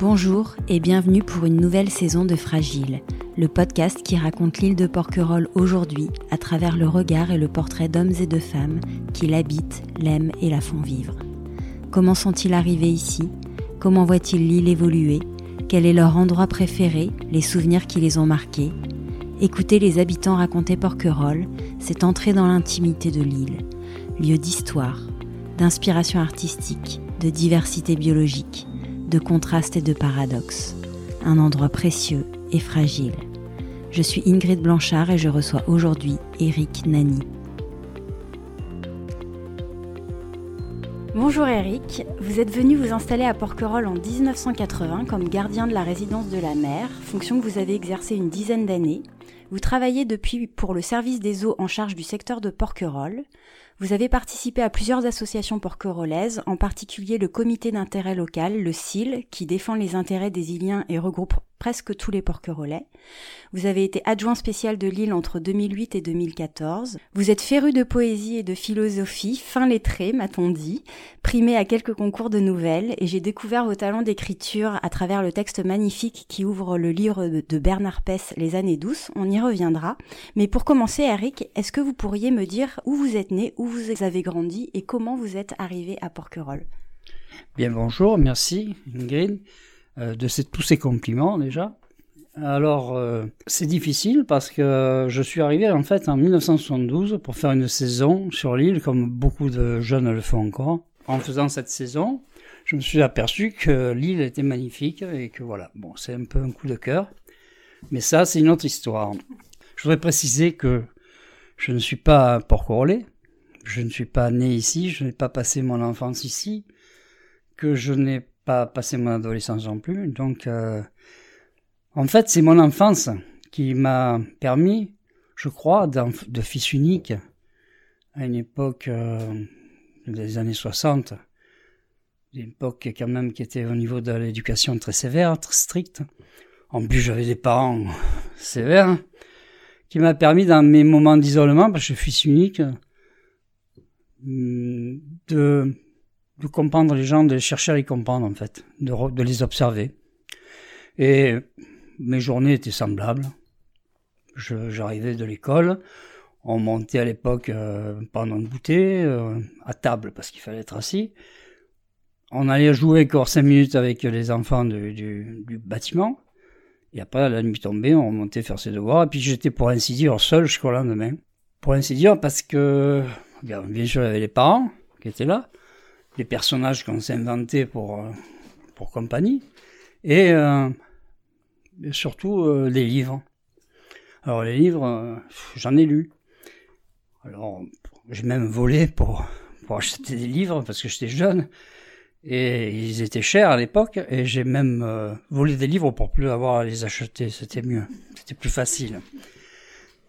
Bonjour et bienvenue pour une nouvelle saison de Fragile, le podcast qui raconte l'île de Porquerolles aujourd'hui à travers le regard et le portrait d'hommes et de femmes qui l'habitent, l'aiment et la font vivre. Comment sont-ils arrivés ici? Comment voient-ils l'île évoluer? Quel est leur endroit préféré? Les souvenirs qui les ont marqués? Écouter les habitants raconter Porquerolles, c'est entrer dans l'intimité de l'île, lieu d'histoire, d'inspiration artistique, de diversité biologique, de contraste et de paradoxe. Un endroit précieux et fragile. Je suis Ingrid Blanchard et je reçois aujourd'hui Eric Nani. Bonjour Eric, vous êtes venu vous installer à Porquerolles en 1980 comme gardien de la résidence de la mer, fonction que vous avez exercée une dizaine d'années. Vous travaillez depuis pour le service des eaux en charge du secteur de Porquerolles. Vous avez participé à plusieurs associations porquerolaises, en particulier le comité d'intérêt local, le CIL, qui défend les intérêts des Iliens et regroupe presque tous les porquerolais. Vous avez été adjoint spécial de Lille entre 2008 et 2014. Vous êtes féru de poésie et de philosophie, fin lettré, m'a-t-on dit, primé à quelques concours de nouvelles, et j'ai découvert vos talents d'écriture à travers le texte magnifique qui ouvre le livre de Bernard Pess, Les années douces. On y reviendra. Mais pour commencer, Eric, est-ce que vous pourriez me dire où vous êtes né, où vous avez grandi et comment vous êtes arrivé à Porquerolles? Bien bonjour, merci Ingrid. Euh, de tous ces compliments déjà. Alors, euh, c'est difficile parce que je suis arrivé en fait en 1972 pour faire une saison sur l'île, comme beaucoup de jeunes le font encore. En faisant cette saison, je me suis aperçu que l'île était magnifique et que voilà, bon, c'est un peu un coup de cœur. Mais ça, c'est une autre histoire. Je voudrais préciser que je ne suis pas porcorolais, je ne suis pas né ici, je n'ai pas passé mon enfance ici, que je n'ai pas passé mon adolescence non plus. Donc, euh, en fait, c'est mon enfance qui m'a permis, je crois, de fils unique à une époque euh, des années 60, une époque quand même qui était au niveau de l'éducation très sévère, très stricte. En plus, j'avais des parents sévères, qui m'a permis dans mes moments d'isolement, parce que je suis fils unique, de de comprendre les gens, de chercher à les comprendre en fait, de, les observer. Et mes journées étaient semblables. J'arrivais de l'école, on montait à l'époque pendant le goûter, à table parce qu'il fallait être assis. On allait jouer encore cinq minutes avec les enfants du, du, du, bâtiment. Et après, la nuit tombée, on montait faire ses devoirs. Et puis j'étais pour ainsi dire seul jusqu'au lendemain. Pour ainsi dire parce que, bien sûr, il y avait les parents qui étaient là les personnages qu'on s'est inventés pour, euh, pour compagnie, et, euh, surtout euh, les livres. Alors les livres, j'en ai lu. Alors j'ai même volé pour, pour acheter des livres parce que j'étais jeune et ils étaient chers à l'époque et j'ai même volé des livres pour plus avoir à les acheter. C'était mieux, c'était plus facile.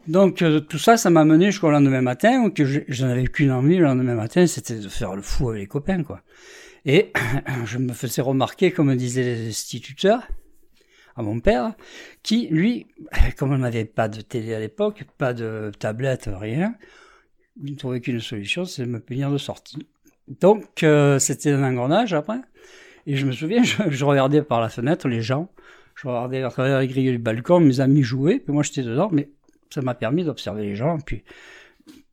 Donc euh, tout ça, ça m'a mené jusqu'au lendemain matin, que je, n'avais qu'une envie le lendemain matin, c'était de faire le fou avec les copains, quoi. Et je me faisais remarquer, comme disaient les instituteurs, à mon père, qui, lui, comme on n'avait pas de télé à l'époque, pas de tablette, rien, il ne trouvait qu'une solution, c'est de me punir de sortie. Donc euh, c'était un engrenage après. Et je me souviens, je, regardais par la fenêtre les gens, je regardais à travers les grilles du balcon, mes amis jouaient, puis moi j'étais dedans, mais ça m'a permis d'observer les gens, puis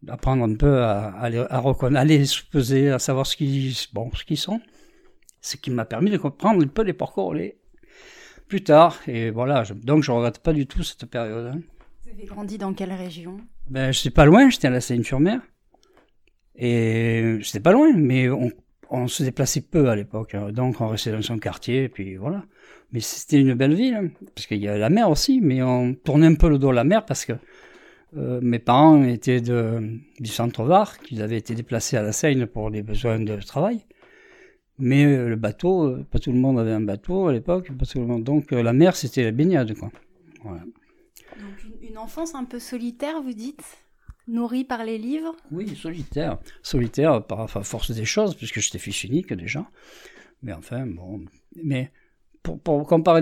d'apprendre un peu à, à, reconnaître, à les peser, à savoir ce qu'ils, bon, ce qu'ils sont. Ce qui m'a permis de comprendre un peu les parcours plus tard. Et voilà, donc je regrette pas du tout cette période. Hein. Vous avez grandi dans quelle région? Ben, je sais pas loin, j'étais à la Seine-sur-Mer. Et j'étais pas loin, mais on, on se déplaçait peu à l'époque. Hein. Donc on restait dans son quartier, puis voilà. Mais c'était une belle ville, hein, parce qu'il y a la mer aussi, mais on tournait un peu le dos à la mer parce que euh, mes parents étaient de, du centre-Var, qu'ils avaient été déplacés à la Seine pour des besoins de travail. Mais euh, le bateau, euh, pas tout le monde avait un bateau à l'époque, pas tout le monde. Donc la mer, c'était la baignade, quoi. Donc une, enfance un peu solitaire, vous dites Nourrie par les livres? Oui, solitaire. Solitaire par force des choses, puisque j'étais fils unique déjà. Mais enfin, bon. Mais pour, pour comparer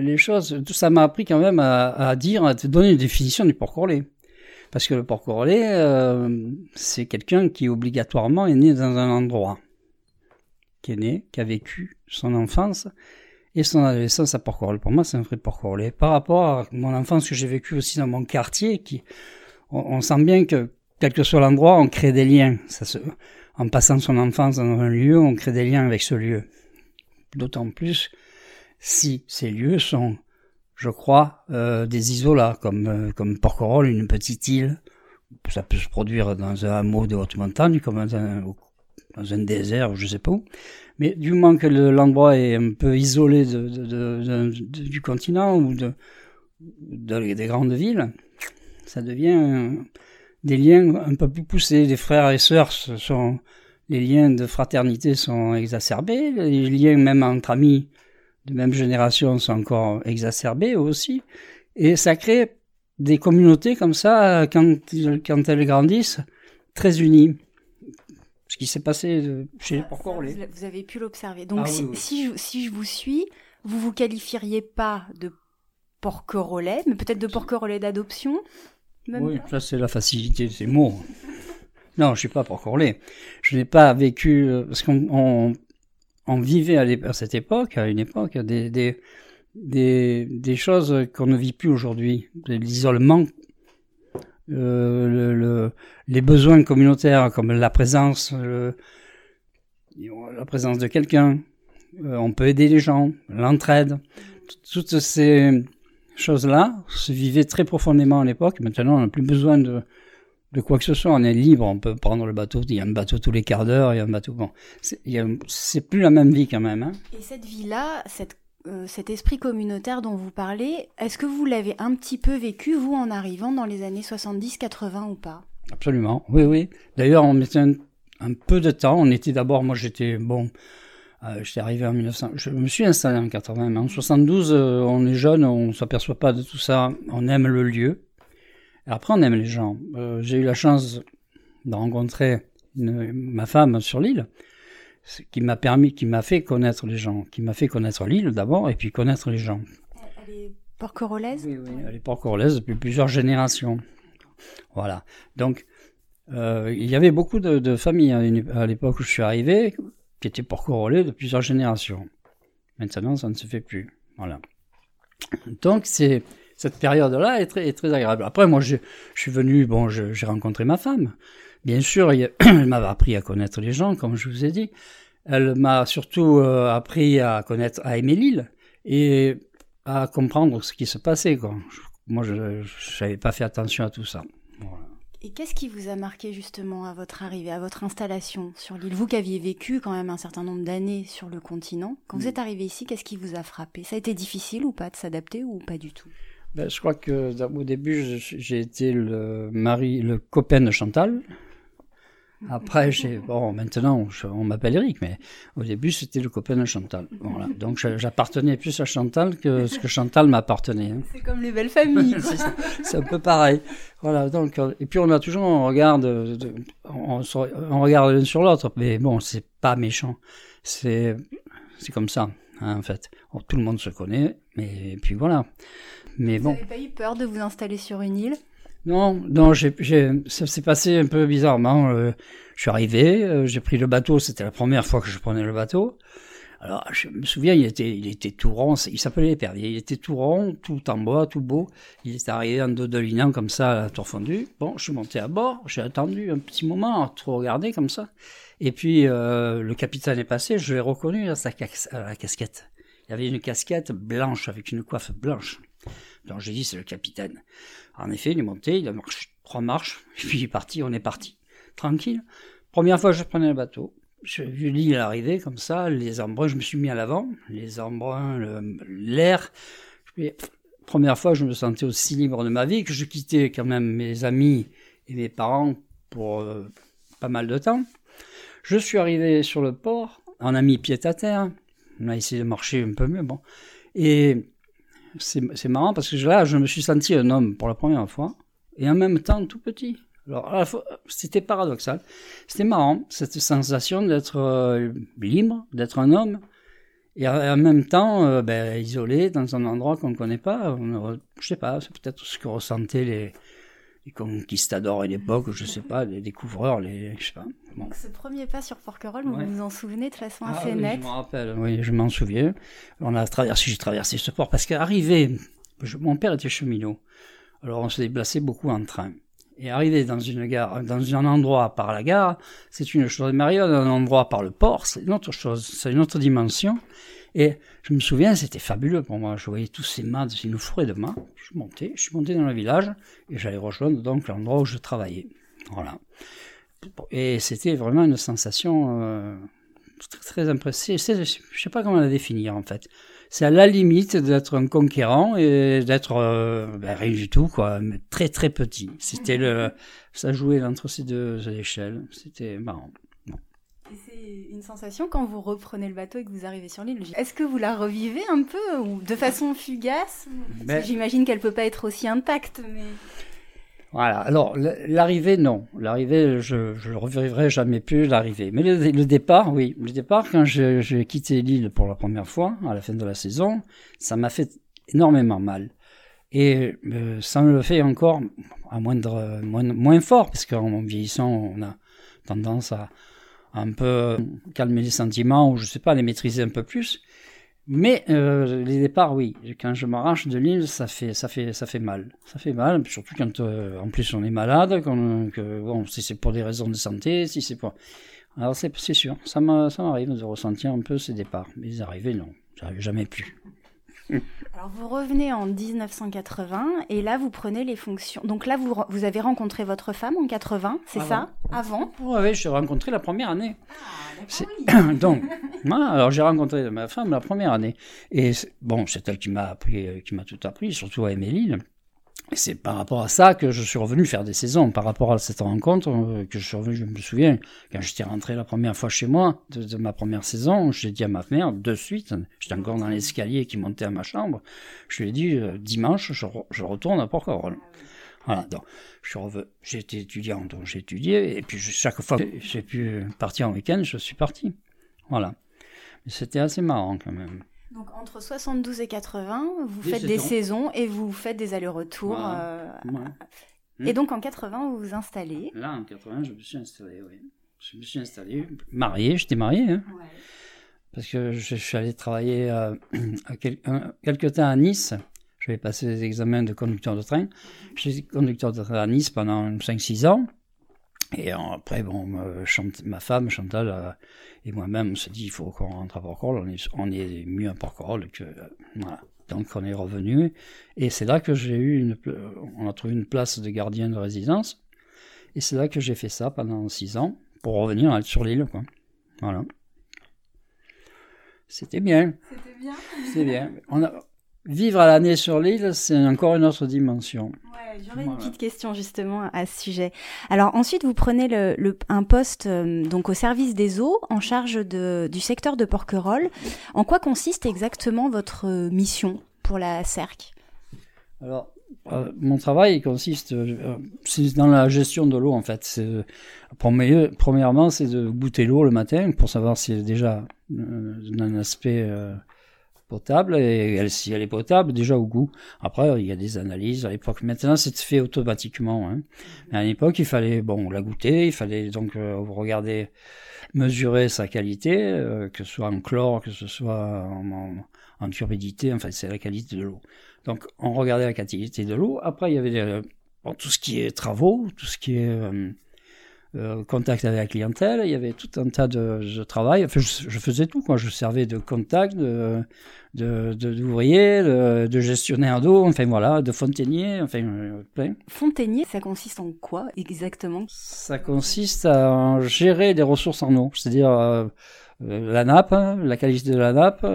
les, choses, tout ça m'a appris quand même à, à, dire, à te donner une définition du porc Parce que le porc euh, c'est quelqu'un qui obligatoirement est né dans un endroit, qui est né, qui a vécu son enfance, et son adolescence à Port-Corolle. Pour moi, c'est un vrai Port-Corollais. Par rapport à mon enfance que j'ai vécue aussi dans mon quartier, qui, on, sent bien que, quel que soit l'endroit, on crée des liens. Ça se, en passant son enfance dans un lieu, on crée des liens avec ce lieu. D'autant plus si ces lieux sont, je crois, euh, des isolats, comme, euh, comme Porquerolles, une petite île. Ça peut se produire dans un hameau de haute montagne, comme dans un, désert, je sais pas où. Mais du moment que l'endroit est un peu isolé du continent ou de, des grandes villes, ça devient des liens un peu plus poussés. Les frères et sœurs sont, les liens de fraternité sont exacerbés, les liens même entre amis de même génération sont encore exacerbés aussi, et ça crée des communautés comme ça quand, quand elles grandissent très unies ce qui s'est passé euh, chez les Vous avez pu l'observer. Donc, ah si, je, si, je, vous suis, vous vous qualifieriez pas de porquerolais, mais peut-être de porquerolais d'adoption Oui, ça c'est la facilité de ces mots. non, je suis pas porquerolais. Je n'ai pas vécu euh, parce qu'on on, vivait à, cette époque, à une époque, des, choses qu'on ne vit plus aujourd'hui. L'isolement euh, le, le, les besoins communautaires comme la présence, la présence de quelqu'un, euh, on peut aider les gens, l'entraide, toutes ces choses-là se vivaient très profondément à l'époque. Maintenant, on n'a plus besoin de, de quoi que ce soit. On est libre, on peut prendre le bateau. Il y a un bateau tous les quarts d'heure, il y a un bateau. Bon, c'est plus la même vie quand même. Hein. Et cette vie-là, cette euh, cet esprit communautaire dont vous parlez, est-ce que vous l'avez un petit peu vécu, vous, en arrivant dans les années 70-80 ou pas? Absolument, oui, oui. D'ailleurs, on mettait un, peu de temps. On était d'abord, moi j'étais, bon, euh, j'étais arrivé en 1900, je me suis installé en 80, mais en 72, euh, on est jeune, on s'aperçoit pas de tout ça, on aime le lieu. Après, on aime les gens. J'ai eu la chance de rencontrer ma femme sur l'île qui m'a permis, qui m'a fait connaître les gens, qui m'a fait connaître l'île d'abord et puis connaître les gens. Elle est porcorolaise Oui, oui, elle est porcorolaise depuis plusieurs générations. Voilà. Donc, euh, il y avait beaucoup de, familles à l'époque où je suis arrivé qui étaient porcorolais de plusieurs générations. Maintenant, ça ne se fait plus. Voilà. Donc, c'est cette période-là est très, très agréable. Après, moi, je, je suis venu, bon, j'ai rencontré ma femme. Bien sûr, elle m'avait appris à connaître les gens, comme je vous ai dit. Elle m'a surtout euh, appris à connaître, à aimer l'île et à comprendre ce qui se passait. Quoi. Moi, je n'avais pas fait attention à tout ça. Et qu'est-ce qui vous a marqué justement à votre arrivée, à votre installation sur l'île Vous qui aviez vécu quand même un certain nombre d'années sur le continent, quand vous êtes arrivé ici, qu'est-ce qui vous a frappé? Ça a été difficile ou pas de s'adapter ou pas du tout? Ben, Je crois que au début, j'ai été le mari, le copain de Chantal, après, j'ai bon, maintenant, on m'appelle Eric, mais au début, c'était le copain de Chantal. Voilà. Donc, j'appartenais plus à Chantal que ce que Chantal m'appartenait. Hein. C'est comme les belles familles. c'est un peu pareil. Voilà. Donc, euh, et puis on a toujours un regard, de, on, on, regarde l'un sur l'autre, mais bon, c'est pas méchant. C'est, c'est comme ça, hein, en fait. tout le monde se connaît, mais puis voilà. Mais vous bon. n'avez pas eu peur de vous installer sur une île? Non, non, ça s'est passé un peu bizarrement. Euh, je suis arrivé, euh, j'ai pris le bateau, c'était la première fois que je prenais le bateau. Alors, je me souviens, il était, il était tout rond, il s'appelait l'épervier, il était tout rond, tout en bois, tout beau. Il était arrivé en dos de comme ça, à la tour fondue. Bon, je suis monté à bord, j'ai attendu un petit moment, à trop regarder comme ça. Et puis, euh, le capitaine est passé, je l'ai reconnu à, sa à la casquette. Il avait une casquette blanche avec une coiffe blanche. Donc j'ai dit, c'est le capitaine. En effet, il est monté, il a marché trois marches, puis il est parti, on est parti. Tranquille. Première fois je prenais le bateau, j'ai vu l'île arriver comme ça, les embruns, je me suis mis à l'avant, les embruns, l'air. Première fois, je me sentais aussi libre de ma vie que je quittais quand même mes amis et mes parents pour euh, pas mal de temps. Je suis arrivé sur le port, on a mis pied à terre, on a essayé de marcher un peu mieux, bon. Et c'est marrant parce que là, je me suis senti un homme pour la première fois et en même temps tout petit. Alors, c'était paradoxal. C'était marrant, cette sensation d'être euh, libre, d'être un homme, et en même temps euh, ben, isolé dans un endroit qu'on ne connaît pas. Je sais pas, c'est peut-être ce que ressentaient les, les conquistadors à l'époque, je sais pas, les découvreurs, les, je sais pas. Donc ce premier pas sur Porquerolles, vous vous en souvenez de façon ah assez nette Je m'en rappelle, oui, je m'en souviens. On a traversé, j'ai traversé ce port parce qu'arrivé, mon père était cheminot, alors on se déplaçait beaucoup en train. Et arriver dans une gare, dans un endroit par la gare, c'est une chose. Mais arriver dans un endroit par le port, c'est une autre chose, c'est une autre dimension. Et je me souviens, c'était fabuleux pour moi. Je voyais tous ces mâts, une forêt de mâts. Je montais, je suis monté dans le village et j'allais rejoindre donc l'endroit où je travaillais. Voilà. Et c'était vraiment une sensation euh, très, très impressionnante. Je ne sais pas comment la définir en fait. C'est à la limite d'être un conquérant et d'être euh, ben, rien du tout, quoi, mais très très petit. C'était le, ça jouait entre ces deux échelles. C'était marrant c'est une sensation quand vous reprenez le bateau et que vous arrivez sur l'île. Est-ce que vous la revivez un peu ou de façon fugace? J'imagine qu'elle peut pas être aussi intacte, mais. Voilà. Alors l'arrivée, non. L'arrivée, je je revivrai jamais plus l'arrivée. Mais le, départ, oui. Le départ, quand j'ai quitté l'île pour la première fois à la fin de la saison, ça m'a fait énormément mal. Et euh, ça me le fait encore à moindre, moins, moins fort, parce qu'en vieillissant, on a tendance à, un peu calmer les sentiments ou je sais pas les maîtriser un peu plus. Mais euh, les départs, oui. Quand je m'arrache de l'île, ça fait, ça fait, ça fait mal. Ça fait mal, surtout quand euh, en plus on est malade, que, bon, si c'est pour des raisons de santé, si c'est pour. Alors c'est sûr, ça m'arrive de ressentir un peu ces départs. Mais les arrivées, non, j'arrive jamais plus. Alors vous revenez en 1980 et là vous prenez les fonctions. Donc là vous, vous avez rencontré votre femme en 80, c'est ça? Avant Oui, je l'ai rencontrée la première année. Ah, Donc, alors j'ai rencontré ma femme la première année. Et bon, c'est elle qui m'a appris, qui m'a tout appris, surtout à c'est par rapport à ça que je suis revenu faire des saisons, par rapport à cette rencontre euh, que je suis revenu, je me souviens, quand j'étais rentré la première fois chez moi, de, ma première saison, j'ai dit à ma mère, de suite, j'étais encore dans l'escalier qui montait à ma chambre, je lui ai dit, euh, dimanche, je, je, retourne à Porquerolles. Voilà, donc, j'étais étudiant, donc j'ai étudié, et puis chaque fois que j'ai pu partir en week-end, je suis parti. Voilà. C'était assez marrant quand même. Donc entre 72 et 80, vous faites des saisons et vous faites des allers-retours. Euh, et donc en 80, vous vous installez. Là, en 80, je me suis installé, oui. Je me suis installé, marié, j'étais marié. Hein, Parce que je, suis allé travailler euh, quelques temps à Nice. Je vais passer des examens de conducteur de train. J'étais conducteur de train à Nice pendant 5-6 ans. Et après, bon, ma femme, Chantal, et moi-même, on s'est dit, il faut qu'on rentre à Porquerolles. On est, on est mieux à Porquerolles que, voilà. Donc, on est revenu. Et c'est là que j'ai eu une, on a trouvé une place de gardien de résidence. Et c'est là que j'ai fait ça pendant six ans pour revenir sur l'île, quoi. Voilà. C'était bien. C'était bien. C'était bien. On a, vivre à l'année sur l'île, c'est encore une autre dimension. J'aurais une petite question justement à ce sujet. Alors ensuite, vous prenez le, un poste euh, donc au service des eaux en charge de, du secteur de Porquerolles. En quoi consiste exactement votre euh, mission pour la CERC Alors, euh, mon travail consiste c'est dans la gestion de l'eau en fait. premièrement, c'est de goûter l'eau le matin pour savoir si elle est déjà d'un aspect potable et si elle est potable déjà au goût. Après il y a des analyses à l'époque. Maintenant c'est fait automatiquement. Hein. Mais à l'époque il fallait bon la goûter, il fallait donc euh, regarder, mesurer sa qualité, euh, que ce soit en chlore, que ce soit en, en, turbidité. Enfin c'est la qualité de l'eau. Donc on regardait la qualité de l'eau. Après il y avait bon, tout ce qui est travaux, tout ce qui est euh, euh, contact avec la clientèle, il y avait tout un tas de, de travail. Enfin, je, je, faisais tout, quoi. Je servais de contact, de, d'ouvrier, de, de, de, gestionnaire d'eau, enfin voilà, de fontainier, enfin euh, plein. Fontainier, ça consiste en quoi exactement? Ça consiste à gérer des ressources en eau, c'est-à-dire euh, la nappe, la qualité de la nappe,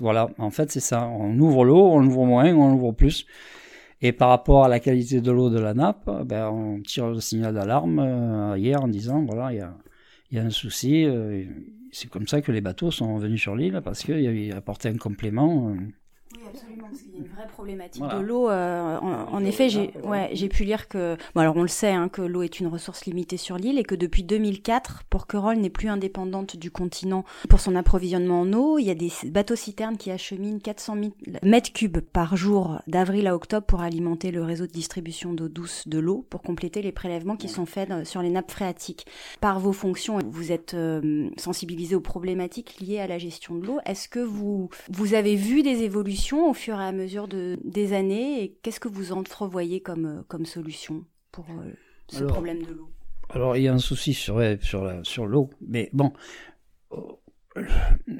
voilà. En fait, c'est ça. On ouvre l'eau, on ouvre moins, on ouvre plus. Et par rapport à la qualité de l'eau de la nappe, ben, on tire le signal d'alarme euh, hier en disant voilà, il y a, un souci. Euh, c'est comme ça que les bateaux sont venus sur l'île parce qu'ils apportaient un complément. Euh, Oui, absolument, parce qu'il y a une vraie problématique de l'eau. Euh, en, effet, j'ai ouais, pu lire que, bon, alors on le sait, hein, que l'eau est une ressource limitée sur l'île et que depuis 2004, Porquerolles n'est plus indépendante du continent pour son approvisionnement en eau. Il y a des bateaux-citernes qui acheminent 400 000 mètres cubes par jour d'avril à octobre pour alimenter le réseau de distribution d'eau douce de l'eau, pour compléter les prélèvements qui sont faits sur les nappes phréatiques. Par vos fonctions, vous êtes euh, sensibilisé aux problématiques liées à la gestion de l'eau. Est-ce que vous, vous avez vu des évolutions au fur et à mesure de, des années et qu'est-ce que vous entrevoyez comme, euh, comme solution pour euh, ce problème de l'eau? Alors il y a un souci sur, sur, sur l'eau, mais bon, euh,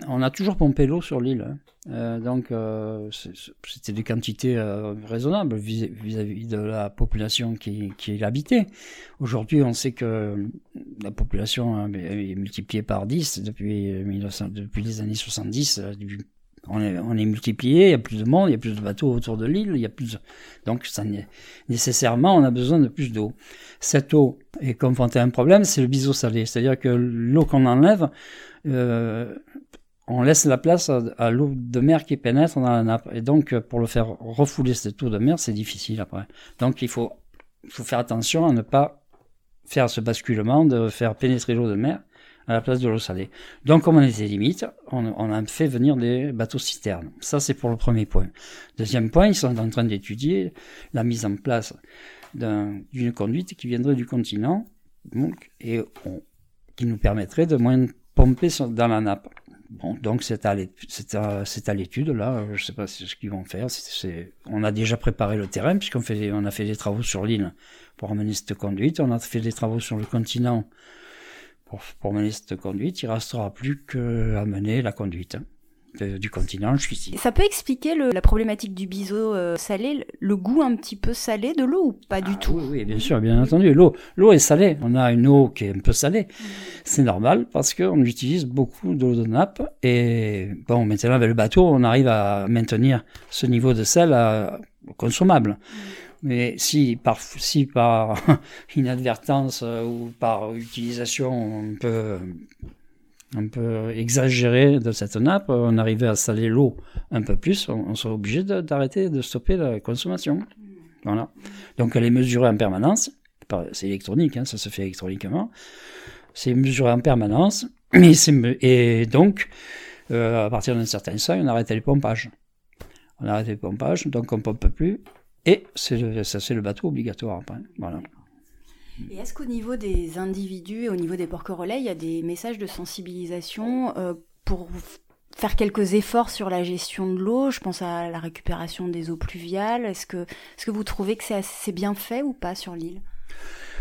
on a toujours pompé l'eau sur l'île. Hein. donc c'était des quantités raisonnables vis-à-vis de la population qui, qui l'habitait. Aujourd'hui, on sait que la population est multipliée par 10 depuis, 1900, depuis les années 70, on est, on est multiplié, il y a plus de monde, il y a plus de bateaux autour de l'île, il y a plus donc ça, nécessairement on a besoin de plus d'eau. Cette eau est confrontée à un problème, c'est le biseau salé, c'est-à-dire que l'eau qu'on enlève, euh, on laisse la place à, l'eau de mer qui pénètre dans la nappe, et donc pour le faire refouler cette eau de mer, c'est difficile après. Donc il faut, il faut faire attention à ne pas faire ce basculement de faire pénétrer l'eau de mer à la place de l'eau salée. Donc, comme on était limite, on, on, a fait venir des bateaux citernes. Ça, c'est pour le premier point. Deuxième point, ils sont en train d'étudier la mise en place d'une conduite qui viendrait du continent, donc, et qui nous permettrait de moins pomper dans la nappe. Bon, donc c'est à l'étude là. Je sais pas ce qu'ils vont faire. On a déjà préparé le terrain puisqu'on on a fait des travaux sur l'île pour amener cette conduite. On a fait des travaux sur le continent pour, pour mener cette conduite, il restera plus qu'à mener la conduite hein, du continent jusqu'ici. Ça peut expliquer le, la problématique du biseau euh, salé, le goût un petit peu salé de l'eau ou pas du ah tout oui, oui, bien sûr, bien entendu. L'eau, l'eau est salée. On a une eau qui est un peu salée. Mmh. C'est normal parce qu'on utilise beaucoup d'eau de nappe et bon, maintenant avec le bateau, on arrive à maintenir ce niveau de sel à, euh, consommable. Mmh. Mais si par, si par inadvertance euh, ou par utilisation on peut, on peut exagérer de cette nappe, on arrivait à saler l'eau un peu plus, on, serait obligé d'arrêter, de, stopper la consommation. Voilà. Donc elle est mesurée en permanence. C'est électronique, hein, ça se fait électroniquement. C'est mesuré en permanence. Et, donc, euh, à partir d'un certain seuil, on arrête les pompages. On arrête les pompages, donc on pompe plus. Et c'est ça, c'est le bateau obligatoire après. Voilà. Et est-ce qu'au niveau des individus et au niveau des porcs-relais, il y a des messages de sensibilisation euh, pour faire quelques efforts sur la gestion de l'eau? Je pense à la récupération des eaux pluviales. Est-ce que, est-ce que vous trouvez que c'est assez bien fait ou pas sur l'île?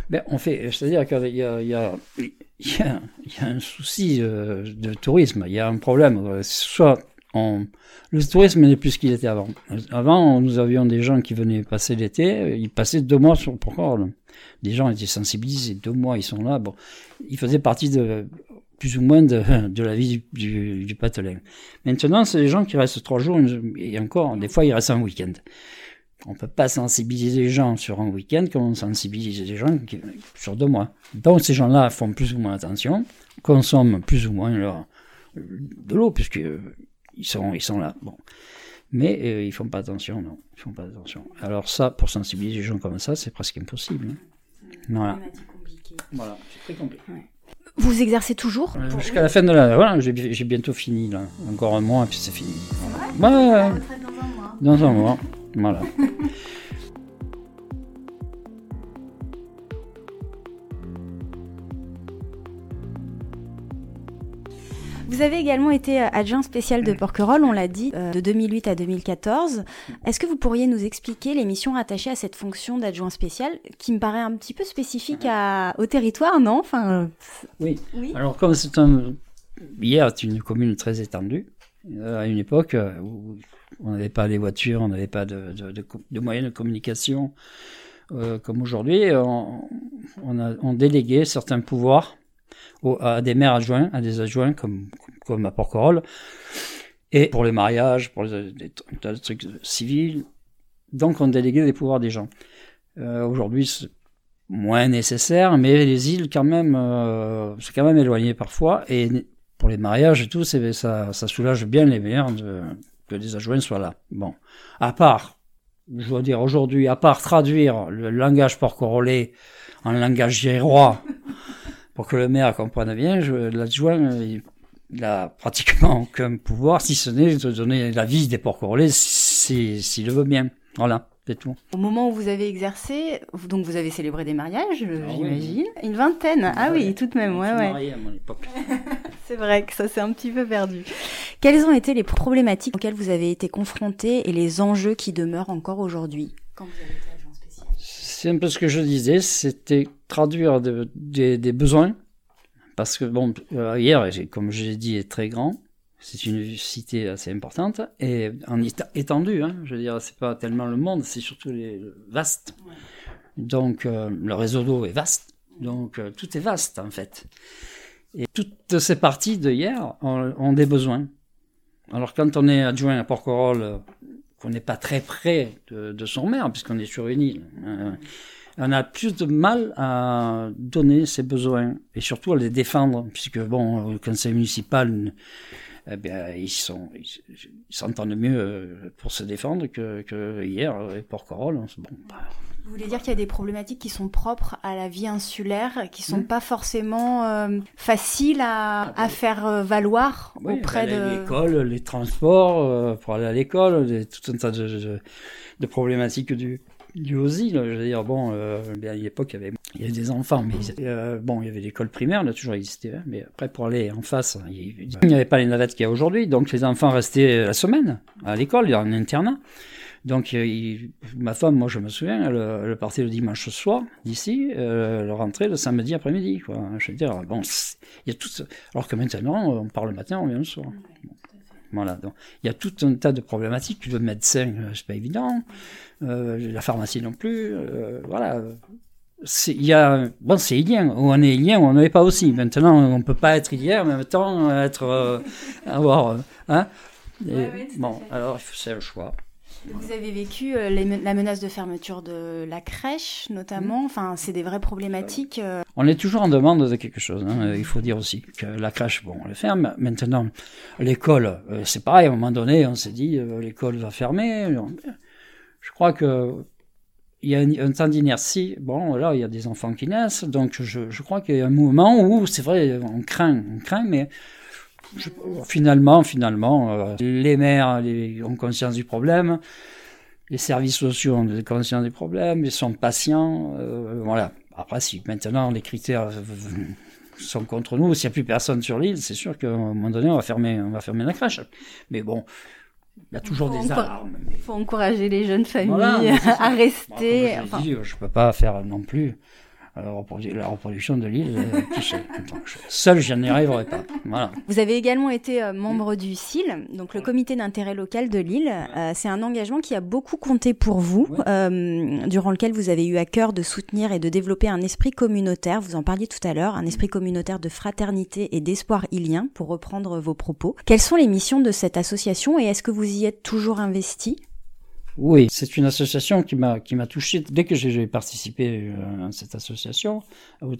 Ben, on fait, c'est-à-dire qu'il y y, a, y, y un souci euh, de tourisme, il y a un problème. Soit le tourisme n'est plus ce qu'il était avant. Avant, nous avions des gens qui venaient passer l'été, ils passaient deux mois sur Porquerolles. Des gens étaient sensibilisés, deux mois, ils sont là. Bon, ils faisaient partie de plus ou moins de, la vie du, du, patelin. Maintenant, c'est des gens qui restent trois jours et encore, des fois, ils restent un week-end. On peut pas sensibiliser les gens sur un week-end comme on sensibilise les gens sur deux mois. Donc, ces gens-là font plus ou moins attention, consomment plus ou moins leur, de l'eau, puisque ils sont, ils sont là. Bon. Mais euh, ils font pas attention, non. Ils font pas attention. Alors ça, pour sensibiliser les gens comme ça, c'est presque impossible. Hein. Voilà. Voilà, c'est très compliqué. Vous exercez toujours euh, Jusqu'à la fin de la... Voilà, j'ai bientôt fini, là. Encore un mois, et puis c'est fini. Vrai ouais, ouais. Dans un mois. Voilà. Vous avez également été euh, adjoint spécial de Porquerolles, on l'a dit, euh, de 2008 à 2014. Est-ce que vous pourriez nous expliquer les missions rattachées à cette fonction d'adjoint spécial, qui me paraît un petit peu spécifique au territoire, non? Enfin, oui. oui. Alors, comme c'est un... Hier, c'est une commune très étendue, euh, à une époque où on n'avait pas les voitures, on n'avait pas de, de, moyens de communication comme aujourd'hui, on, on, a, on déléguait certains pouvoirs à des maires adjoints, à des adjoints comme, comme à Porquerolles. Et pour les mariages, pour les, trucs civils, donc on déléguait des pouvoirs des gens. Euh, Aujourd'hui, c'est moins nécessaire, mais les îles, quand même, euh, c'est quand même éloigné parfois. Et pour les mariages et tout, ça, soulage bien les maires que les adjoints soient là. Bon, à part, je dois dire aujourd'hui, à part traduire le langage porcorolais en langage girois pour que le maire comprenne bien, l'adjoint, il n'a pratiquement aucun pouvoir, si ce n'est de donner l'avis des porcorolais s'il le veut bien. Voilà. Tout. Au moment où vous avez exercé, donc vous avez célébré des mariages, ah j'imagine. Une vingtaine. Ah oui, tout de même, ouais, ouais. à mon époque. C'est vrai que ça s'est un petit peu perdu. Quelles ont été les problématiques auxquelles vous avez été confrontés et les enjeux qui demeurent encore aujourd'hui? Quand vous avez été C'est un peu ce que je disais, c'était traduire des besoins. Parce que, bon, euh, hier, comme je l'ai dit, est très grand. C'est une cité assez importante et en étendue. Hein, je veux dire, c'est pas tellement le monde, c'est surtout les vaste. Donc, euh, le réseau d'eau est vaste. Donc, euh, tout est vaste en fait. Et toutes ces parties de hier ont, des besoins. Alors quand on est adjoint à Porquerolles, qu'on n'est pas très près de, son maire, puisqu'on est sur une île, hein, on a plus de mal à donner ses besoins et surtout à les défendre, puisque bon, le conseil municipal, eh bien, ils sont, ils s'entendent mieux euh, pour se défendre que, que hier, et Porquerolles. Bon, bah, vous voulez dire qu'il y a des problématiques qui sont propres à la vie insulaire, qui sont hmm. pas forcément euh, faciles à, à, faire euh, valoir auprès de l'école, les transports euh, pour aller à l'école, tout un tas de, de, problématiques du du OSI, je veux dire, bon, à l'époque, il y avait, il y avait des enfants, mais bon, il y avait l'école primaire, elle a toujours existé, hein, mais après, pour aller en face, il n'y avait pas les navettes qu'il y a aujourd'hui, donc les enfants restaient la semaine à l'école, en internat. Donc, ma femme, moi, je me souviens, elle, partait le dimanche soir d'ici, euh, elle rentrait le samedi après-midi, quoi. Je veux dire, bon, il y a tout, alors que maintenant, on part le matin, on vient le soir. Voilà, donc il y a tout un tas de problématiques. Le médecin, euh, c'est pas évident. Euh, la pharmacie non plus. voilà. Il y a, bon, c'est ilien. On est ilien, ou on n'est pas aussi. Maintenant, on peut pas être ilien, mais en même temps, être, avoir, hein. bon, alors, c'est le choix. Vous avez vécu euh, la menace de fermeture de la crèche, notamment. Enfin, c'est des vraies problématiques. Euh. On est toujours en demande de quelque chose. Hein. Il faut dire aussi que la crèche, bon, on le ferme. Maintenant, l'école, euh, c'est pareil. À un moment donné, on s'est dit, l'école va fermer. Je crois que il y a un, temps d'inertie. Bon, là, il y a des enfants qui naissent, donc je, crois qu'il y a un mouvement où, c'est vrai, on craint, on craint, mais finalement, finalement, euh, les maires ont conscience du problème, les services sociaux ont conscience du problème, ils sont patients. Euh, voilà. Après, si maintenant les critères sont contre nous, s'il n'y a plus personne sur l'île, c'est sûr qu'à un moment donné, on va fermer, on va fermer la crèche. Mais bon, il y a toujours des alarmes. Il faut encourager les jeunes familles à rester. je ne peux pas faire non plus la reproduction de l'île euh, tout seul. Seul, je n'y arriverai pas. Voilà. Vous avez également été euh, membre du CIL, donc le comité d'intérêt local de l'île. Euh, c'est un engagement qui a beaucoup compté pour vous, durant lequel vous avez eu à cœur de soutenir et de développer un esprit communautaire. Vous en parliez tout à l'heure, un esprit communautaire de fraternité et d'espoir ilien, pour reprendre vos propos. Quelles sont les missions de cette association et est-ce que vous y êtes toujours investi? Oui, c'est une association qui m'a qui m'a touché dès que j'ai participé euh, à cette association.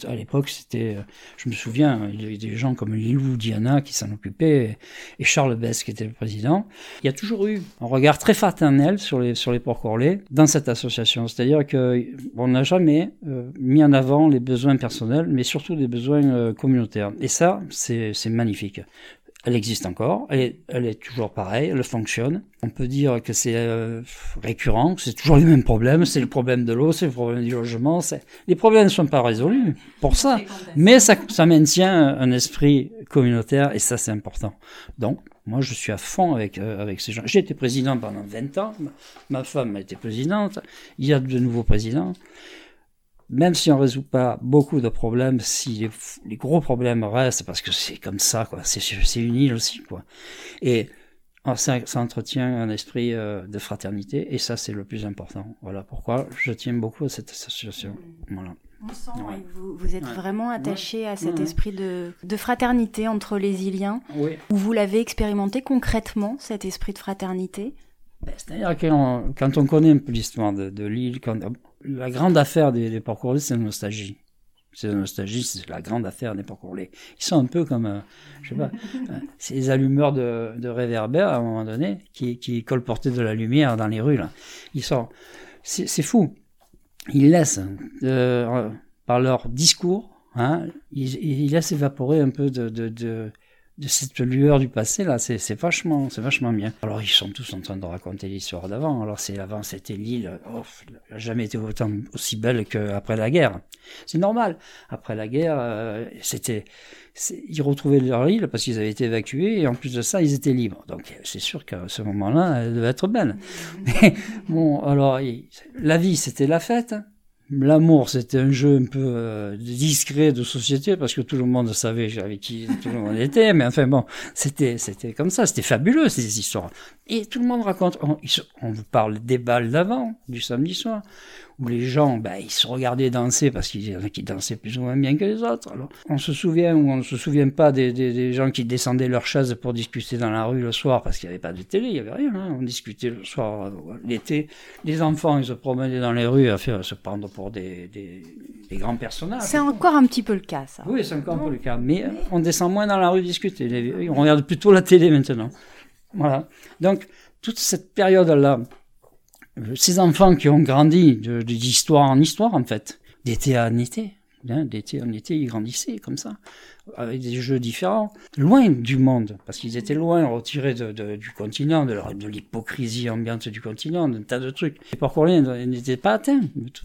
À l'époque, c'était, euh, je me souviens, il y avait des gens comme Lilou Diana qui s'en occupaient et Charles Bess qui était le président. Il y a toujours eu un regard très fraternel sur les sur les porcs-corlais dans cette association. C'est-à-dire que on n'a jamais euh, mis en avant les besoins personnels, mais surtout des besoins communautaires. Et ça, c'est magnifique elle existe encore, elle est, elle est, toujours pareille, elle fonctionne. On peut dire que c'est euh, récurrent, c'est toujours les mêmes problèmes, c'est le problème de l'eau, c'est le problème du logement. Les problèmes ne sont pas résolus pour ça, mais ça, ça maintient un esprit communautaire et ça c'est important. Donc, moi je suis à fond avec, euh, avec ces gens. J'ai été président pendant 20 ans, ma femme a été présidente, il y a de nouveaux présidents même si on résout pas beaucoup de problèmes, si les, gros problèmes restent, parce que c'est comme ça, quoi. C'est une île aussi, quoi. Et ça, ça entretient un esprit euh, de fraternité, et ça, c'est le plus important. Voilà pourquoi je tiens beaucoup à cette association. Voilà. On sent, vous, vous, êtes vraiment attaché à cet esprit de, de, fraternité entre les Iliens. Oui. Vous l'avez expérimenté concrètement, cet esprit de fraternité? Ben, C'est-à-dire que quand on connaît un peu l'histoire de, de l'île, la grande affaire des, des c'est la nostalgie. C'est la nostalgie, c'est la grande affaire des Porquerolais. Ils sont un peu comme, euh, je sais pas, euh, c'est les allumeurs de, de réverbères à un moment donné qui, qui colportaient de la lumière dans les rues. Là. Ils sont, c'est fou. Ils laissent, euh, par leur discours, hein, ils, ils, laissent évaporer un peu de, de, de de cette lueur du passé là, c'est vachement, c'est vachement bien. Alors ils sont tous en train de raconter l'histoire d'avant. Alors c'est avant, c'était l'île, oh, n'a jamais été autant aussi belle qu'après la guerre. C'est normal. Après la guerre, euh, c'était, ils retrouvaient leur île parce qu'ils avaient été évacués et en plus de ça, ils étaient libres. Donc c'est sûr qu'à ce moment-là, elle devait être belle. bon, alors la vie, c'était la fête. L'amour, c'était un jeu un peu euh, discret de société parce que tout le monde savait avec qui tout le monde était. Mais enfin bon, c'était c'était comme ça, c'était fabuleux ces histoires. Et tout le monde raconte. On, on vous parle des balles d'avant, du samedi soir où les gens, ben, ils se regardaient danser parce qu'il y en a qui dansaient plus ou moins bien que les autres. Alors, on se souvient ou on ne se souvient pas des, des, des, gens qui descendaient leur chaise pour discuter dans la rue le soir parce qu'il n'y avait pas de télé, il n'y avait rien. Hein. On discutait le soir, euh, l'été. Les enfants, ils se promenaient dans les rues à faire se prendre pour des, des, des grands personnages. C'est encore un petit peu le cas, ça. Oui, c'est encore un peu le cas. Mais on descend moins dans la rue discuter. On regarde plutôt la télé maintenant. Voilà. Donc, toute cette période-là, ces enfants qui ont grandi d'histoire en histoire, en fait, d'été en été, hein, d'été en été, ils grandissaient comme ça, avec des jeux différents, loin du monde, parce qu'ils étaient loin, retirés de, du continent, de, l'hypocrisie ambiante du continent, d'un tas de trucs. Les Porcoliens n'étaient pas atteints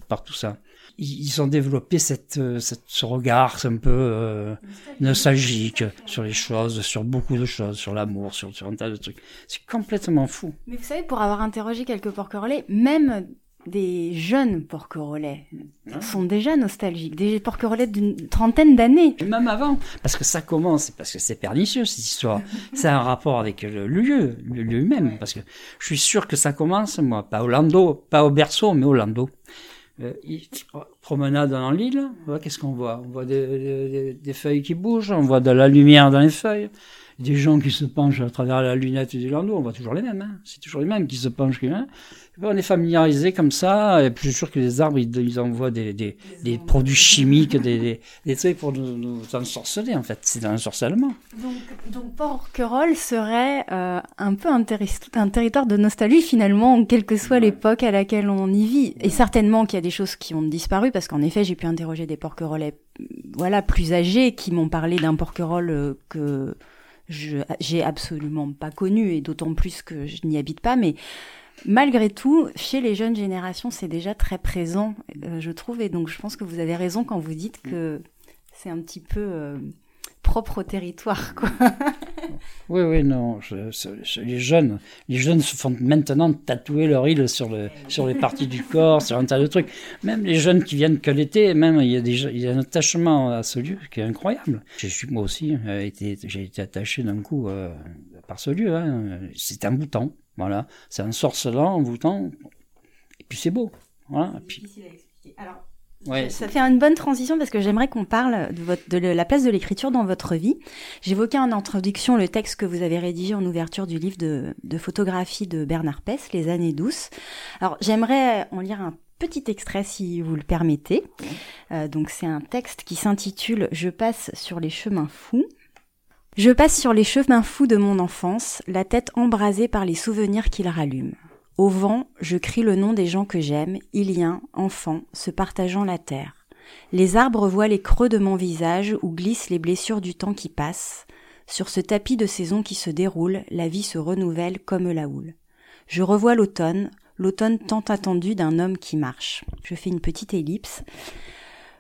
par tout ça ils ont développé cette, euh, cette, ce regard un peu euh, nostalgique sur les choses, sur beaucoup de choses, sur l'amour, sur, sur un tas de trucs. C'est complètement fou. Mais vous savez, pour avoir interrogé quelques porquerolais, même des jeunes porquerolais hein sont déjà nostalgiques, des porquerolais d'une trentaine d'années. Même avant, parce que ça commence, parce que c'est pernicieux cette histoire. c'est un rapport avec le lieu, le lieu même, parce que je suis sûr que ça commence, moi, pas pas au berceau, mais au landau. Euh, promenade dans l'île, qu'est-ce qu'on voit? On voit des, des, feuilles qui bougent, on voit de la lumière dans les feuilles, des gens qui se penchent à travers la lunette du landau, on voit toujours les mêmes, hein. c'est toujours les mêmes qui se penchent. Hein on est familiarisé comme ça, et puis je suis sûr que les arbres, ils, envoient des, des, des produits chimiques, des, des, trucs pour nous, nous ensorceler, en fait. C'est un ensorcellement. Donc, donc Porquerolles serait euh, un peu un, un, territoire de nostalgie, finalement, quelle que soit l'époque à laquelle on y vit. Et certainement qu'il y a des choses qui ont disparu, parce qu'en effet, j'ai pu interroger des porquerolles voilà, plus âgés qui m'ont parlé d'un porquerolles euh, que j'ai absolument pas connu, et d'autant plus que je n'y habite pas, mais malgré tout, chez les jeunes générations, c'est déjà très présent, euh, je trouve. Et donc, je pense que vous avez raison quand vous dites que c'est un petit peu euh, propre au territoire, quoi. oui, oui, non. les jeunes, les jeunes se font maintenant tatouer leur île sur le, sur les parties du corps, sur un tas de trucs. Même les jeunes qui viennent que l'été, même il y a déjà, il y a un attachement à ce lieu qui est incroyable. Je suis moi aussi, euh, été, j'ai été attaché d'un coup par ce lieu. Hein. C'est un bouton. Voilà, c'est un sorcelant envoûtant, et puis c'est beau. Voilà. puis... Alors, ouais. ça fait une bonne transition parce que j'aimerais qu'on parle de, votre, de la place de l'écriture dans votre vie. J'évoquais en introduction le texte que vous avez rédigé en ouverture du livre de, de photographie de Bernard Pess, Les années douces. Alors j'aimerais en lire un petit extrait si vous le permettez. Euh, donc c'est un texte qui s'intitule Je passe sur les chemins fous. Je passe sur les chemins fous de mon enfance, la tête embrasée par les souvenirs qu'ils rallument. Au vent, je crie le nom des gens que j'aime, Iliens, enfants, se partageant la terre. Les arbres voient les creux de mon visage où glissent les blessures du temps qui passe. Sur ce tapis de saison qui se déroule, la vie se renouvelle comme la houle. Je revois l'automne, l'automne tant attendu d'un homme qui marche. Je fais une petite ellipse.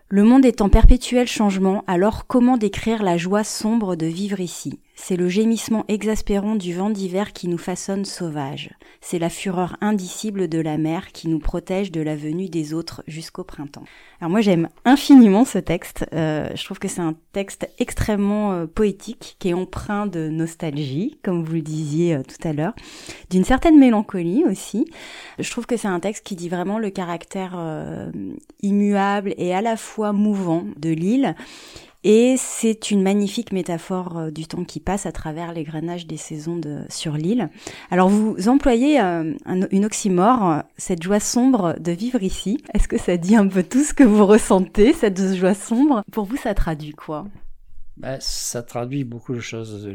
Le monde est en perpétuel changement, alors comment décrire la joie sombre de vivre ici? C'est le gémissement exaspérant du vent d'hiver qui nous façonne sauvages. C'est la fureur indicible de la mer qui nous protège de la venue des autres jusqu'au printemps. Alors moi j'aime infiniment ce texte. Euh, je trouve que c'est un texte extrêmement euh, poétique, qui est empreint de nostalgie, comme vous le disiez euh, tout à l'heure, d'une certaine mélancolie aussi. Je trouve que c'est un texte qui dit vraiment le caractère immuable et à la fois mouvant de l'île Et c'est une magnifique métaphore euh, du temps qui passe à travers l'égrenage des saisons de, sur l'île. Alors vous employez euh, une oxymore, cette joie sombre de vivre ici. Est-ce que ça dit un peu tout ce que vous ressentez, cette joie sombre? Pour vous, ça traduit quoi? Ben, Ça traduit beaucoup de choses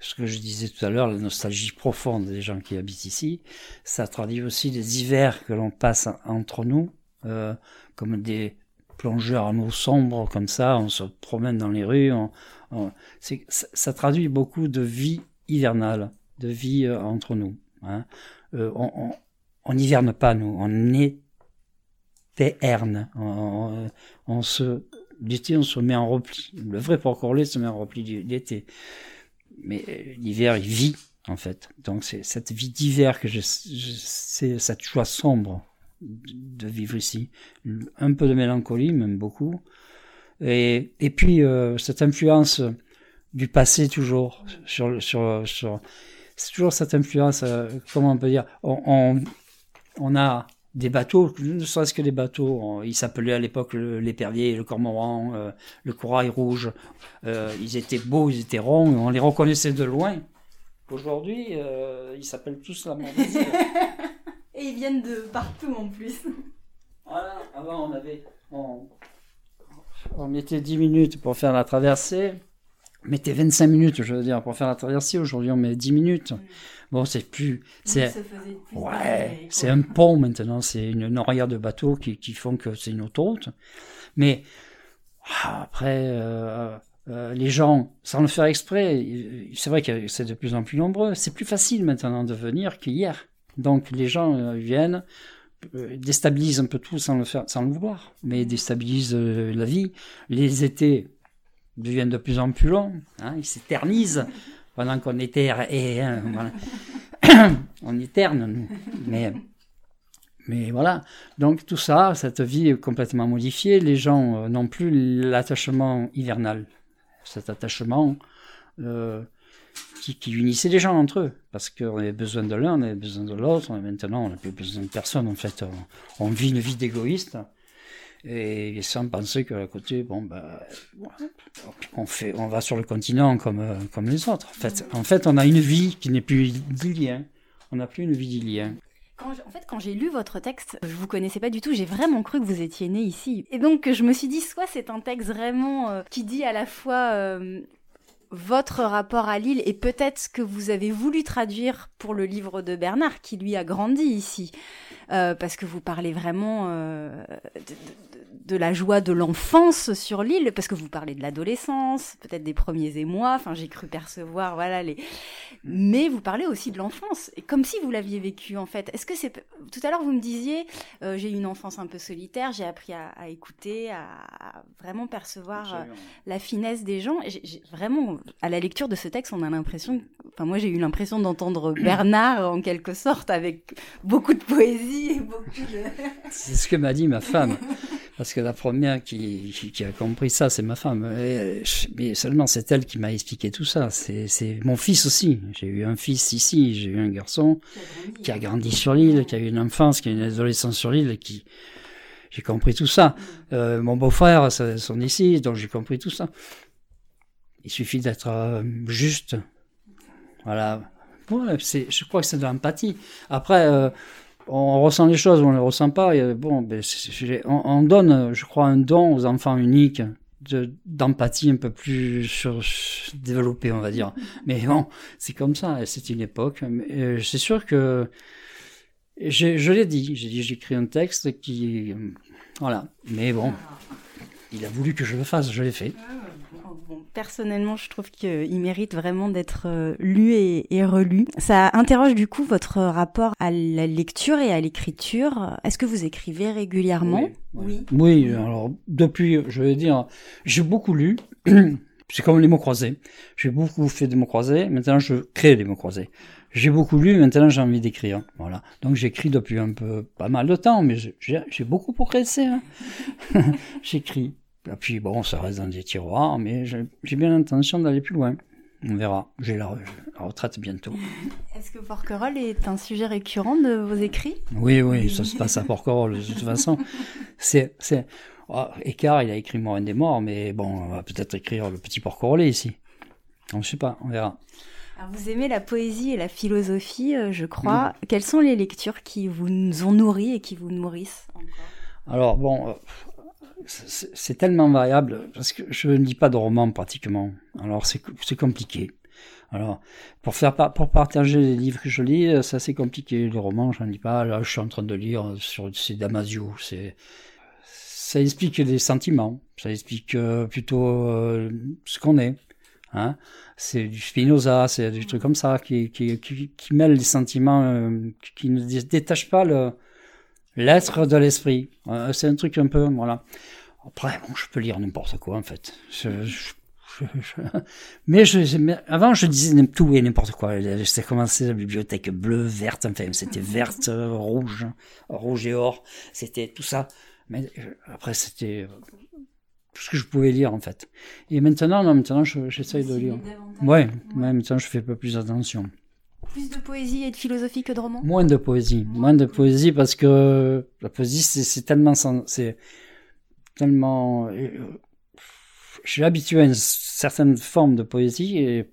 ce que je disais tout à l'heure, la nostalgie profonde des gens qui habitent ici, ça traduit aussi les hivers que l'on passe entre nous, euh, comme des plongeurs en eau sombre, comme ça, on se promène dans les rues. Ça, traduit beaucoup de vie hivernale, de vie euh, entre nous. Hein. Euh, on n'hiverne pas, nous, on est terne. On, on, l'été, on se met en repli. Le vrai porc se met en repli l'été mais euh, l'hiver, il vit, en fait. Donc, c'est cette vie d'hiver que je, c'est cette joie sombre de vivre ici. Un peu de mélancolie, même beaucoup. Et, et puis, euh, cette influence du passé, toujours, sur, sur, c'est toujours cette influence, euh, comment on peut dire, on, on, a des bateaux, ne serait-ce que des bateaux. Ils s'appelaient à l'époque l'épervier, le cormoran, euh, le corail rouge. Ils étaient beaux, ils étaient ronds, on les reconnaissait de loin. Aujourd'hui, ils s'appellent tous la même Et ils viennent de partout en plus. Voilà, avant on avait. On, on mettait 10 minutes pour faire la traversée. On mettait 25 minutes, je veux dire, pour faire la traversée. Aujourd'hui, on met 10 minutes. Bon, c'est plus. C'est ouais, c'est un pont maintenant. C'est une noria de bateaux qui, qui font que c'est une autoroute. Mais ah, après, euh, euh, les gens, sans le faire exprès, c'est vrai que c'est de plus en plus nombreux. C'est plus facile maintenant de venir qu'hier. Donc les gens euh, viennent, déstabilisent un peu tout sans le faire, sans le vouloir, mais déstabilisent la vie. Les étés deviennent de plus en plus longs. Hein, ils s'éternisent pendant qu'on était et hein, on éterne nous. Mais mais voilà. Donc tout ça, cette vie est complètement modifiée. Les gens euh, n'ont plus l'attachement hivernal, cet attachement euh, qui, qui, unissait les gens entre eux, parce qu'on avait besoin de l'un, on avait besoin de l'autre. Maintenant, on n'a plus besoin de personne. En fait, on vit une vie d'égoïste et sans penser qu'à côté, bon, bah, on, fait, on va sur le continent comme, euh, comme les autres. En fait, en fait, on a une vie qui n'est plus d'Ilien. On n'a plus une vie d'Ilien. Quand, en fait, quand j'ai lu votre texte, je vous connaissais pas du tout. J'ai vraiment cru que vous étiez né ici. Et donc, je me suis dit, soit c'est un texte vraiment euh, qui dit à la fois euh, votre rapport à l'île et peut-être ce que vous avez voulu traduire pour le livre de Bernard, qui lui a grandi ici. parce que vous parlez vraiment de, de la joie de l'enfance sur l'île, parce que vous parlez de l'adolescence, peut-être des premiers émois, enfin j'ai cru percevoir, voilà, les... mais vous parlez aussi de l'enfance, et comme si vous l'aviez vécu en fait. Est-ce que c'est... Tout à l'heure vous me disiez, euh, j'ai eu une enfance un peu solitaire, j'ai appris à, écouter, à, vraiment percevoir euh, la finesse des gens. J'ai, vraiment, à la lecture de ce texte, on a l'impression, enfin moi j'ai eu l'impression d'entendre Bernard en quelque sorte, avec beaucoup de poésie et beaucoup de... c'est ce que m'a dit ma femme. Parce que la première qui, qui, a compris ça, c'est ma femme. mais seulement c'est elle qui m'a expliqué tout ça. C'est mon fils aussi. J'ai eu un fils ici, j'ai eu un garçon qui a grandi sur l'île, qui a eu une enfance, qui a eu une adolescence sur l'île, qui j'ai compris tout ça. Euh, mon beau-frère sont ici, donc j'ai compris tout ça. Il suffit d'être euh, juste. Voilà. Je crois que c'est de l'empathie. Après. Euh, on ressent les choses on les ressent pas. Bon, ben, on, donne, je crois, un don aux enfants uniques d'empathie un peu plus développée, on va dire. Mais bon, c'est comme ça. C'est une époque. Euh, c'est sûr que je l'ai dit. J'ai dit, j'écris un texte qui, voilà. Mais bon, il a voulu que je le fasse. Je l'ai fait. Personnellement, je trouve qu'il mérite vraiment d'être euh, lu et, relu. Ça interroge du coup votre rapport à la lecture et à l'écriture. Est-ce que vous écrivez régulièrement? Oui, oui. alors depuis, je vais dire, j'ai beaucoup lu. C'est comme les mots croisés. J'ai beaucoup fait des mots croisés. Maintenant, je crée des mots croisés. J'ai beaucoup lu. Maintenant, j'ai envie d'écrire. Voilà. Donc, j'écris depuis un peu, pas mal de temps, mais j'ai beaucoup progressé. Hein. J'écris. Et puis bon, ça reste dans des tiroirs, mais j'ai bien l'intention d'aller plus loin. On verra. J'ai la, retraite bientôt. Est-ce que Porquerolles est un sujet récurrent de vos écrits? Oui, oui, ça se passe à Porquerolles de toute façon. C'est, c'est, Oh, Écart, il a écrit Morin des morts, mais bon, on va peut-être écrire Le Petit Porc-Relais ici. On ne sait pas, on verra. Alors vous aimez la poésie et la philosophie, euh, je crois. Quelles sont les lectures qui vous ont nourri et qui vous nourrissent encore? Alors bon, euh, c'est tellement variable parce que je ne lis pas de romans pratiquement. Alors c'est compliqué. Alors pour faire pour partager les livres que je lis, euh, c'est compliqué. Les romans, je n'en lis pas. Là, je suis en train de lire sur c'est Damasio. C'est ça explique des sentiments. Ça explique plutôt ce qu'on est. Hein c'est du Spinoza, c'est des trucs comme ça qui, qui, qui, qui mêlent les sentiments, euh, qui ne détachent pas le l'être de l'esprit. Euh, c'est un truc un peu, voilà. Après, bon, je peux lire n'importe quoi en fait. mais, je, avant, je disais tout et n'importe quoi. J'ai commencé la bibliothèque bleue, verte, enfin, c'était verte, rouge, rouge et or. C'était tout ça. Mais euh, après, c'était tout ce que je pouvais lire en fait. Et maintenant, non, maintenant j'essaye de lire. Ouais, ouais, maintenant je fais peu plus attention. Plus de poésie et de philosophie que de romans Moins de poésie. Moins de poésie parce que la poésie, c'est tellement. C'est tellement. Euh, je suis habitué à une certaine forme de poésie et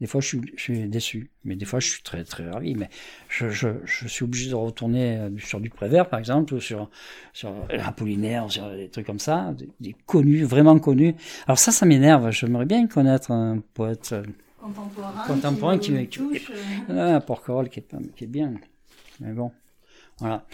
des fois, je suis, déçu, mais des fois, je suis très, très ravi. Mais je, je, je suis obligé de retourner euh, sur du Prévert, par exemple, ou sur, sur Apollinaire, sur des trucs comme ça, des, connus, vraiment connus. Alors ça, ça m'énerve. J'aimerais bien connaître un poète euh, contemporain, contemporain qui, qui, touche. Euh. un porquerolles qui est, qui est bien. Mais bon. Voilà.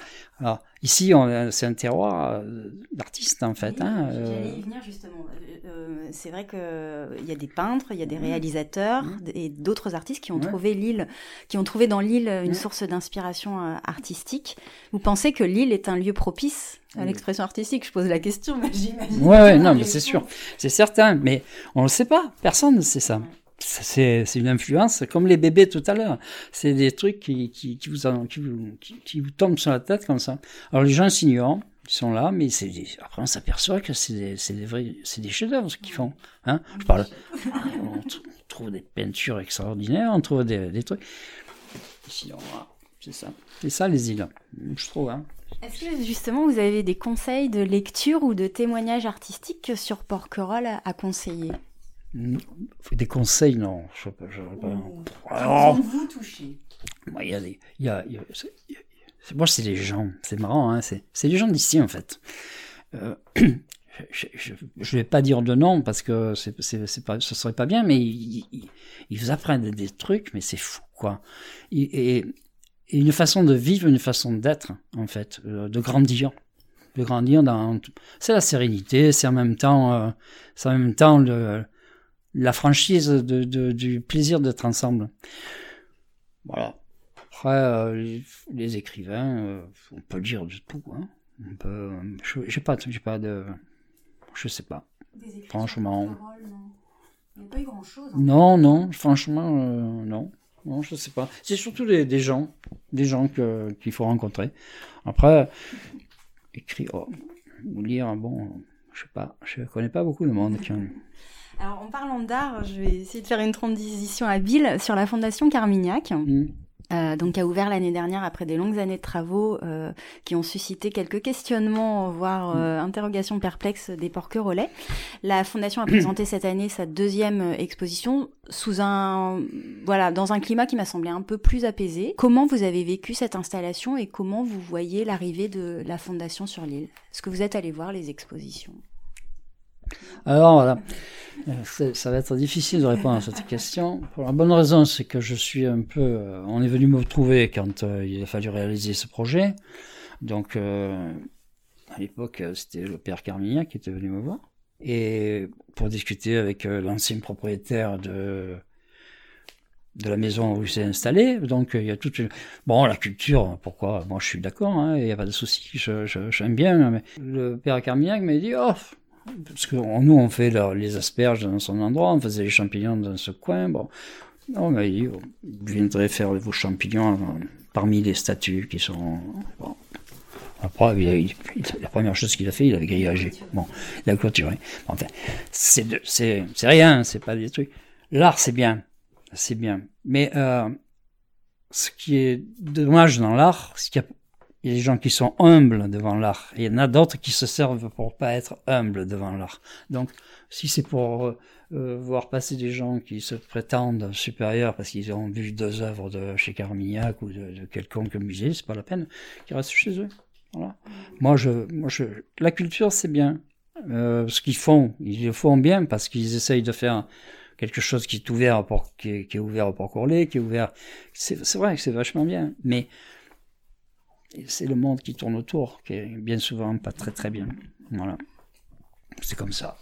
Alors, ici, c'est un terroir euh, d'artistes, en fait. hein, J'allais y euh. venir, justement. Euh, c'est vrai qu'il y a des peintres, il y a des réalisateurs et d'autres artistes qui ont trouvé l'île, qui ont trouvé dans l'île une source d'inspiration artistique. Vous pensez que l'île est un lieu propice à l'expression artistique? Je pose la question, mais j'imagine. Ouais, ouais non, mais c'est sûr. C'est certain. Mais on ne le sait pas. Personne ne sait ça c'est une influence, comme les bébés tout à l'heure. C'est des trucs qui, qui, qui, vous, qui, vous, qui, vous tombent sur la tête comme ça. Alors les gens s'ignorent, ils sont là, mais c'est après on s'aperçoit que c'est des, des vrais, c'est des chefs-d'œuvre ce qu'ils font. Hein Je parle, on trouve des peintures extraordinaires, on trouve des, des trucs. Ici, c'est ça, c'est ça les îles, je trouve. Hein. Est-ce que justement vous avez des conseils de lecture ou de témoignages artistiques sur Porquerolles à conseiller? Des conseils, non. Je, je, oh. vous toucher Il y a des, il y a, il y a, moi, c'est les gens. C'est marrant, hein. C'est, les gens d'ici, en fait. Euh, je ne vais pas dire de nom parce que c'est, pas, ce serait pas bien, mais ils, ils, vous apprennent des trucs, mais c'est fou, quoi. Et, et, une façon de vivre, une façon d'être, en fait, euh, de grandir de grandir dans c'est la sérénité c'est en même temps euh, c'est en même temps le la franchise de, du plaisir d'être ensemble. Voilà. Après, euh, les, écrivains, euh, on peut dire du tout. Hein. On peut, j'ai pas, j'ai pas de, je sais pas. franchement. non. Il n'y a pas eu grand chose. Hein. Non, non, franchement, euh, non. Non, je sais pas. C'est surtout des, des, gens, des gens que, qu'il faut rencontrer. Après, écrire oh, ou lire, bon, je sais pas, je connais pas beaucoup de monde qui ont alors, en parlant d'art, je vais essayer de faire une transition habile sur la Fondation Carmignac. Mm. Euh, donc, qui a ouvert l'année dernière après des longues années de travaux euh, qui ont suscité quelques questionnements, voire mm. euh, interrogations perplexes des porquerolais. La fondation a présenté cette année sa deuxième euh, exposition sous un, voilà, dans un climat qui m'a semblé un peu plus apaisé. Comment vous avez vécu cette installation et comment vous voyez l'arrivée de la fondation sur l'île? Est-ce que vous êtes allé voir les expositions? Alors voilà, ça va être difficile de répondre à cette question. Pour la bonne raison, c'est que je suis un peu. Euh, on est venu me trouver quand euh, il a fallu réaliser ce projet. Donc, euh, à l'époque, c'était le père Carmignac qui était venu me voir. Et pour discuter avec l'ancien propriétaire de de la maison où il s'est installé. Donc il y a toute une... Bon, la culture, pourquoi? Moi je suis d'accord, hein, il n'y a pas de souci, j'aime bien. Mais le père Carmignac m'a dit, oh, parce que nous, on fait les asperges dans son endroit, on faisait les champignons dans ce coin. Bon, on m'a dit, vous viendrez faire vos champignons parmi les statues qui sont. Bon. Après, la première chose qu'il a fait, il avait grillagé. Bon, il a clôturé. Enfin, c'est rien, c'est pas des trucs. L'art, c'est bien, c'est bien. Mais euh, ce qui est dommage dans l'art, c'est qu'il il y a des gens qui sont humbles devant l'art. Il y en a d'autres qui se servent pour pas être humbles devant l'art. Donc, si c'est pour euh, euh, voir passer des gens qui se prétendent supérieurs parce qu'ils ont vu deux œuvres de chez Carmignac ou de, quelconque musée, c'est pas la peine qu'ils restent chez eux. Voilà. Moi, je, moi, je, la culture, c'est bien. Euh, ce qu'ils font, ils le font bien parce qu'ils essayent de faire quelque chose qui est ouvert pour, qui est, qui est ouvert port Courlet, qui est ouvert. C'est vrai que c'est vachement bien, mais c'est le monde qui tourne autour qui est bien souvent pas très très bien. Voilà. C'est comme ça.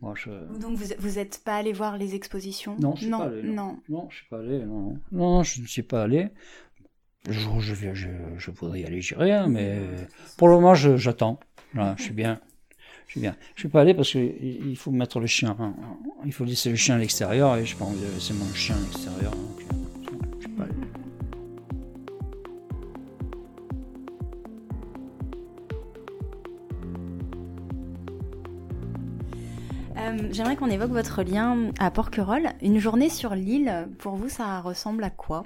Moi, je... Donc vous vous êtes pas allé voir les expositions? Non, je suis pas allé. Non. non. je suis pas allé. Non. non, je ne suis pas allé. Je, je, je voudrais y aller, j'irai, hein, mais pour le moment, j'attends. Je suis bien. Je suis bien. Je suis pas allé parce qu'il faut mettre le chien. Hein. Il faut laisser le chien à l'extérieur et je pense que c'est mon chien à l'extérieur. je suis pas allé. Euh, j'aimerais qu'on évoque votre lien à Porquerolles. Une journée sur l'île, pour vous, ça ressemble à quoi?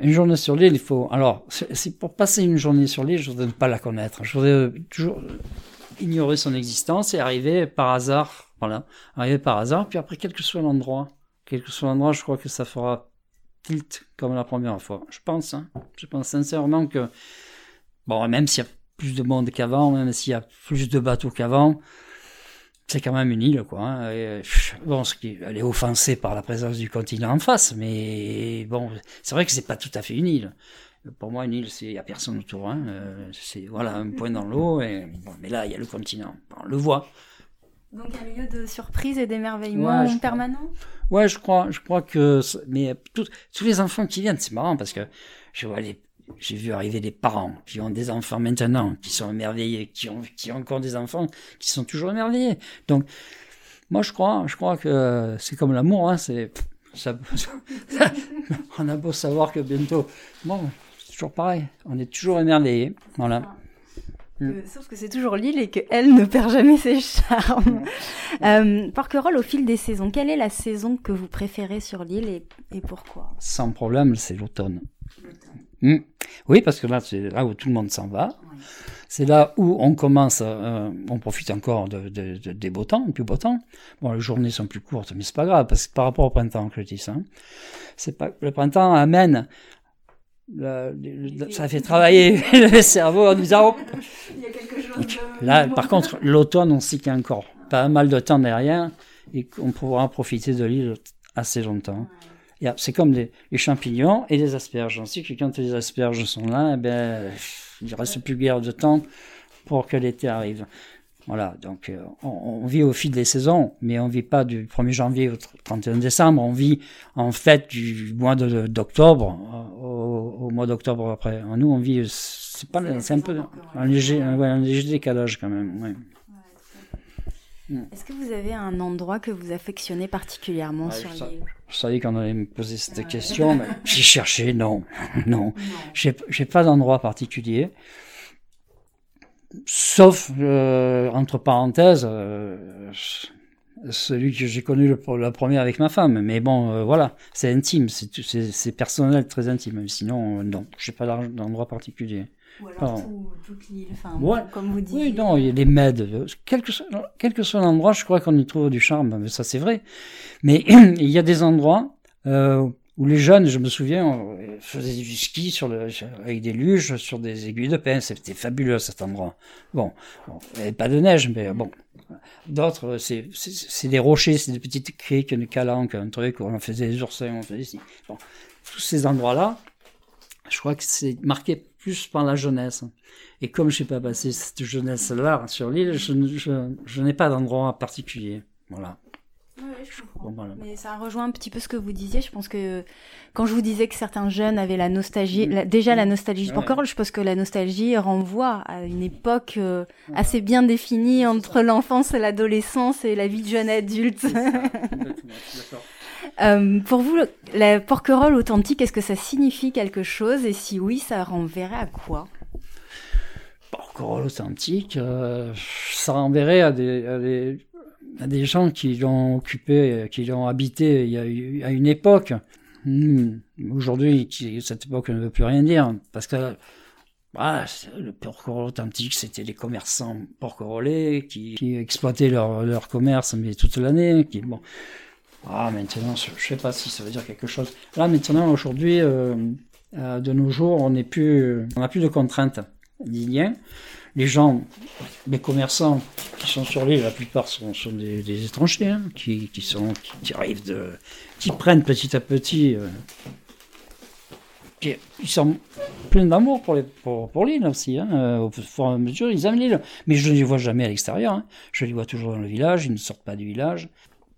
Une journée sur l'île, il faut. Alors, pour passer une journée sur l'île, je voudrais ne pas la connaître. Je voudrais toujours ignorer son existence et arriver par hasard. Voilà, arriver par hasard, puis après, quel que soit l'endroit, quel que soit l'endroit, je crois que ça fera tilt comme la première fois. Je pense, hein. je pense sincèrement que, bon, même s'il y a plus de monde qu'avant, même s'il y a plus de bateaux qu'avant, c'est quand même une île, quoi. Hein. bon, ce qui, elle est offensée par la présence du continent en face, mais bon, c'est vrai que c'est pas tout à fait une île. Pour moi, une île, c'est y a personne autour. Hein. Euh, c'est voilà un point dans l'eau, et bon, mais là, il y a le continent. On le voit. Donc un lieu de surprise et d'émerveillement ouais, permanent? Ouais, je crois, je crois que, mais tous les enfants qui viennent, c'est marrant parce que je vois les j'ai vu arriver des parents qui ont des enfants maintenant, qui sont émerveillés, qui ont, qui ont encore des enfants, qui sont toujours émerveillés. Donc, moi, je crois, je crois que c'est comme l'amour, hein, c'est, ça, on a beau savoir que bientôt, bon, c'est toujours pareil, on est toujours émerveillés, voilà. Euh, sauf que c'est toujours l'île et qu'elle ne perd jamais ses charmes. euh, Porquerolles, au fil des saisons, quelle est la saison que vous préférez sur l'île et, et pourquoi? Sans problème, c'est l'automne. Hmm. Oui, parce que là, c'est là où tout le monde s'en va. C'est là où on commence, euh, on profite encore de, de, de, des beaux temps, du beau temps. Bon, les journées sont plus courtes, mais c'est pas grave, parce que par rapport au printemps, hein, c'est pas, le printemps amène, le, le, ça fait travailler le cerveau en disant, oh. Il y a quelque chose de... Là, par contre, l'automne, on sait qu'il y a encore pas mal de temps derrière et qu'on pourra profiter de l'île assez longtemps. C'est comme les, les, champignons et les asperges. On sait que quand les asperges sont là, eh ben, il ne reste plus guère de temps pour que l'été arrive. Voilà, donc euh, on, on, vit au fil des saisons, mais on vit pas du 1er janvier au 31 décembre, on vit en fait du mois d'octobre au, au, mois d'octobre après. Nous, on vit, c'est pas, c'est un peu un léger, ouais, un léger décalage quand même. Ouais. Mm. Est-ce que vous avez un endroit que vous affectionnez particulièrement sur l'île? Je savais qu'on allait me poser cette question, mais j'ai cherché, non, non. J'ai pas d'endroit particulier. Sauf, euh, entre parenthèses, euh, celui que j'ai connu le, la première avec ma femme. Mais bon, euh, voilà, c'est intime, c'est personnel, très intime. Sinon, non, j'ai pas d'endroit particulier. Ou alors tout, toute l'île, enfin, comme vous dites. Oui, non, il y a les. Quel que, soit, quel que soit l'endroit, je crois qu'on y trouve du charme, mais ça c'est vrai. Mais il y a des endroits euh, où les jeunes, je me souviens, faisaient du ski sur le, avec des luges sur des aiguilles de pin. C'était fabuleux cet endroit. Bon, bon il n'y avait pas de neige, mais bon. D'autres, c'est, c'est, des rochers, c'est des petites criques, une calanque, un truc où on faisait des oursins, on faisait ici. Bon, tous ces endroits-là, je crois que c'est marqué plus par la jeunesse. Et comme je n'ai pas passé cette jeunesse-là sur l'île, je, je, je n'ai pas d'endroit particulier. Voilà. je comprends. Mais ça rejoint un petit peu ce que vous disiez. Je pense que quand je vous disais que certains jeunes avaient la nostalgie, la, déjà la nostalgie du ouais. je pense que la nostalgie renvoie à une époque euh, assez bien définie entre l'enfance et l'adolescence et la vie de jeune adulte. Euh, pour vous, la porquerolle authentique, est-ce que ça signifie quelque chose Et si oui, ça renverrait à quoi? Porquerolle authentique, euh, ça renverrait à des, à à gens qui l'ont occupé, qui l'ont habité a une époque. Hmm. Aujourd'hui, cette époque ne veut plus rien dire, parce que ah, le porquerolles authentique, c'était les commerçants porquerolais qui, exploitaient leur, commerce mais toute l'année. Ah maintenant, je, ne sais pas si ça veut dire quelque chose. Là maintenant, aujourd'hui, euh, euh, de nos jours, on n'est plus, on n'a plus de contraintes ni liens. Les gens, les commerçants qui sont sur l'île, la plupart sont, des, étrangers, hein, qui, qui, sont, qui, arrivent de, qui prennent petit à petit. Euh, ils sont pleins d'amour pour, pour, pour l'île aussi. Hein. Euh, au fur et à mesure, ils aiment l'île. Mais je ne les vois jamais à l'extérieur. Hein. Je les vois toujours dans le village. Ils ne sortent pas du village.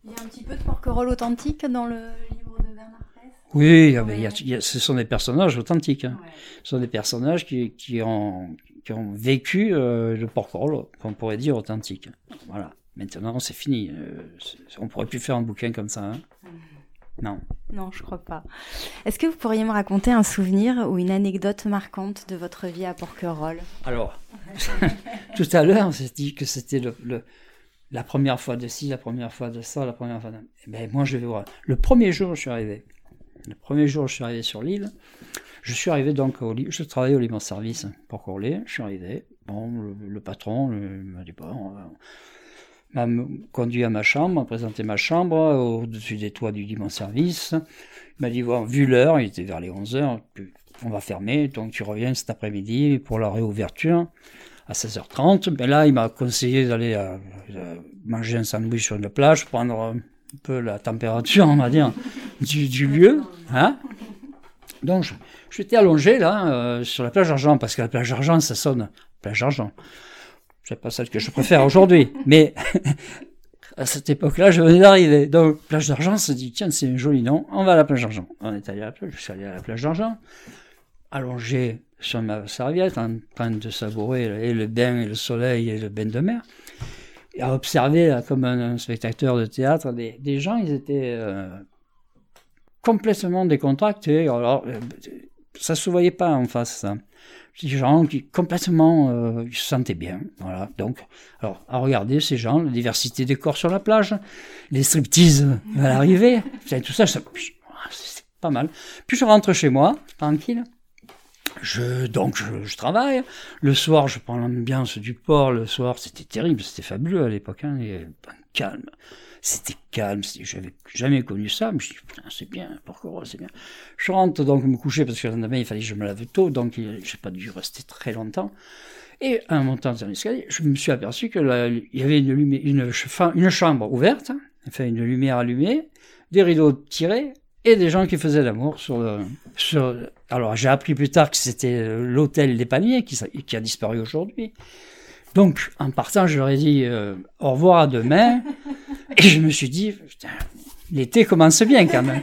Il y a un petit peu de porquerolles authentique dans le livre de Bernard Presse Oui, il y a, ce sont des personnages authentiques. Hein. Ce sont des personnages qui, qui, ont, qui ont vécu euh, le porquerolles, qu'on pourrait dire authentique. Voilà. Maintenant, c'est fini. Euh, on pourrait plus faire un bouquin comme ça. Hein. Mmh. Non. Non, je crois pas. Est-ce que vous pourriez me raconter un souvenir ou une anecdote marquante de votre vie à Porquerolles Alors, tout à l'heure, on s'est dit que c'était le, la première fois de ci, la première fois de ça, la première fois de... Eh ben, moi, je vais voir. Le premier jour je suis arrivé, le premier jour je suis arrivé sur l'île, je suis arrivé donc au je travaillais au libre service pour Corlay, je suis arrivé, bon, le, patron m'a dit, bon, m'a conduit à ma chambre, m'a présenté ma chambre au-dessus des toits du dimanche service. Il m'a dit, bon, vu l'heure, il était vers les 11 heures, on va fermer, donc tu reviens cet après-midi pour la réouverture à 16h30. Mais là, il m'a conseillé d'aller euh, euh, manger un sandwich sur une plage, prendre un peu la température, on va dire, du, lieu. Hein donc, j'étais allongé là, euh, sur la plage d'Argent, parce que la plage d'Argent, ça sonne. Plage d'Argent. C'est pas celle que je préfère aujourd'hui, mais à cette époque-là, je venais d'arriver. Donc, plage d'argent, s'est dit, tiens, c'est un joli nom, on va à la plage d'argent. On est allé à la plage, je suis allé à la plage d'argent, allongé sur ma serviette, en train de savourer et le bain et le soleil et le bain de mer, et à observer, comme un, spectateur de théâtre, des, gens, ils étaient euh, complètement décontractés. Alors, euh, ça se voyait pas en face, ça des gens qui complètement euh, se sentaient bien. Voilà. Donc, alors, à regarder ces gens, la diversité des corps sur la plage, les striptease à l'arrivée, tout ça c'est pas mal. Puis je rentre chez moi, tranquille. Je, donc, je, travaille. Le soir, je prends l'ambiance du port. Le soir, c'était terrible, c'était fabuleux à l'époque, hein, et, calme. C'était calme, j'avais jamais connu ça, mais je dis, putain, c'est bien, pourquoi c'est bien. Je rentre donc me coucher parce que le lendemain, il fallait que je me lave tôt, donc j'ai pas dû rester très longtemps. Et en montant dans l'escalier, je me suis aperçu que il y avait une, une, une chambre ouverte, enfin une lumière allumée, des rideaux tirés et des gens qui faisaient l'amour sur le, sur, alors j'ai appris plus tard que c'était l'hôtel des paniers qui, qui a disparu aujourd'hui. Donc, en partant, je leur ai dit euh, au revoir à demain. Et je me suis dit, l'été commence bien quand même.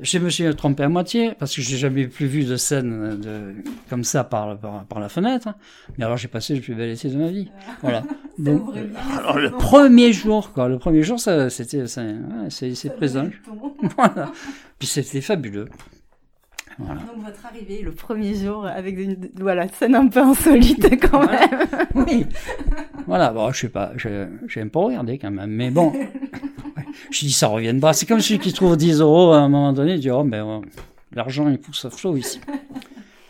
Je me suis trompé à moitié parce que j'ai jamais plus vu de scène de, comme ça par, par, la fenêtre. Mais alors j'ai passé le plus bel été de ma vie. Voilà. Donc, alors le premier jour, quoi, le premier jour, ça, c'était, c'est présent. Voilà. Puis c'était fabuleux. Donc votre arrivée le premier jour avec une voilà, scène un peu insolite quand même. oui. Voilà, bon, je sais pas, j'aime pas regarder quand même, mais bon. je dis ça revient pas. C'est comme celui qui trouve 10 euros à un moment donné, il dit oh ben l'argent il pousse à flot ici.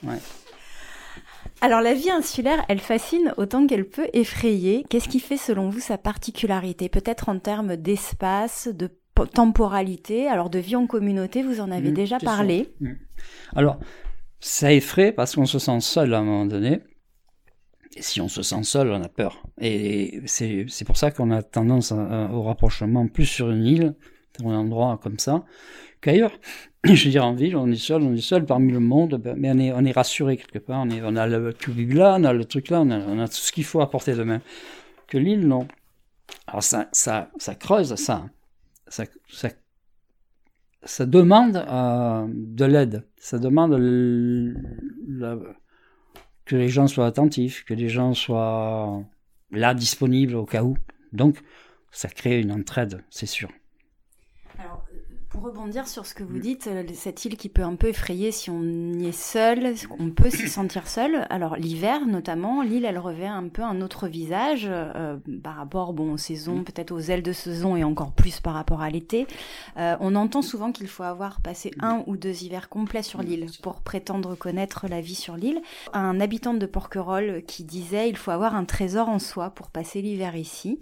Ouais. Alors la vie insulaire, elle fascine autant qu'elle peut effrayer. Qu'est-ce qui fait selon vous sa particularité? Peut-être en termes d'espace, de temporalité, alors de vie en communauté, vous en avez mmh, déjà parlé. Mmh. Alors, ça effraie parce qu'on se sent seul à un moment donné. Si on se sent seul, on a peur. Et c'est pour ça qu'on a tendance au rapprochement plus sur une île, dans un endroit comme ça, qu'ailleurs. Je veux dire, en ville, on est seul, on est seul parmi le monde, ben, mais on est, on est rassuré quelque part. On, a le cube là, on a le truc là, on a, tout ce qu'il faut à portée de main. Que l'île, non. Alors ça, ça, ça creuse ça. Ça, ça demande euh, de l'aide, ça demande que les gens soient attentifs, que les gens soient là disponibles au cas où. Donc, ça crée une entraide, c'est sûr. Pour rebondir sur ce que vous dites, euh, cette île qui peut un peu effrayer si on y est seul, on peut s'y sentir seul. Alors l'hiver notamment, l'île elle revêt un peu un autre visage euh, par rapport bon aux saisons, peut-être aux ailes de saison et encore plus par rapport à l'été. Euh, on entend souvent qu'il faut avoir passé un ou deux hivers complets sur l'île pour prétendre connaître la vie sur l'île. Un habitant de Porquerolles qui disait il faut avoir un trésor en soi pour passer l'hiver ici.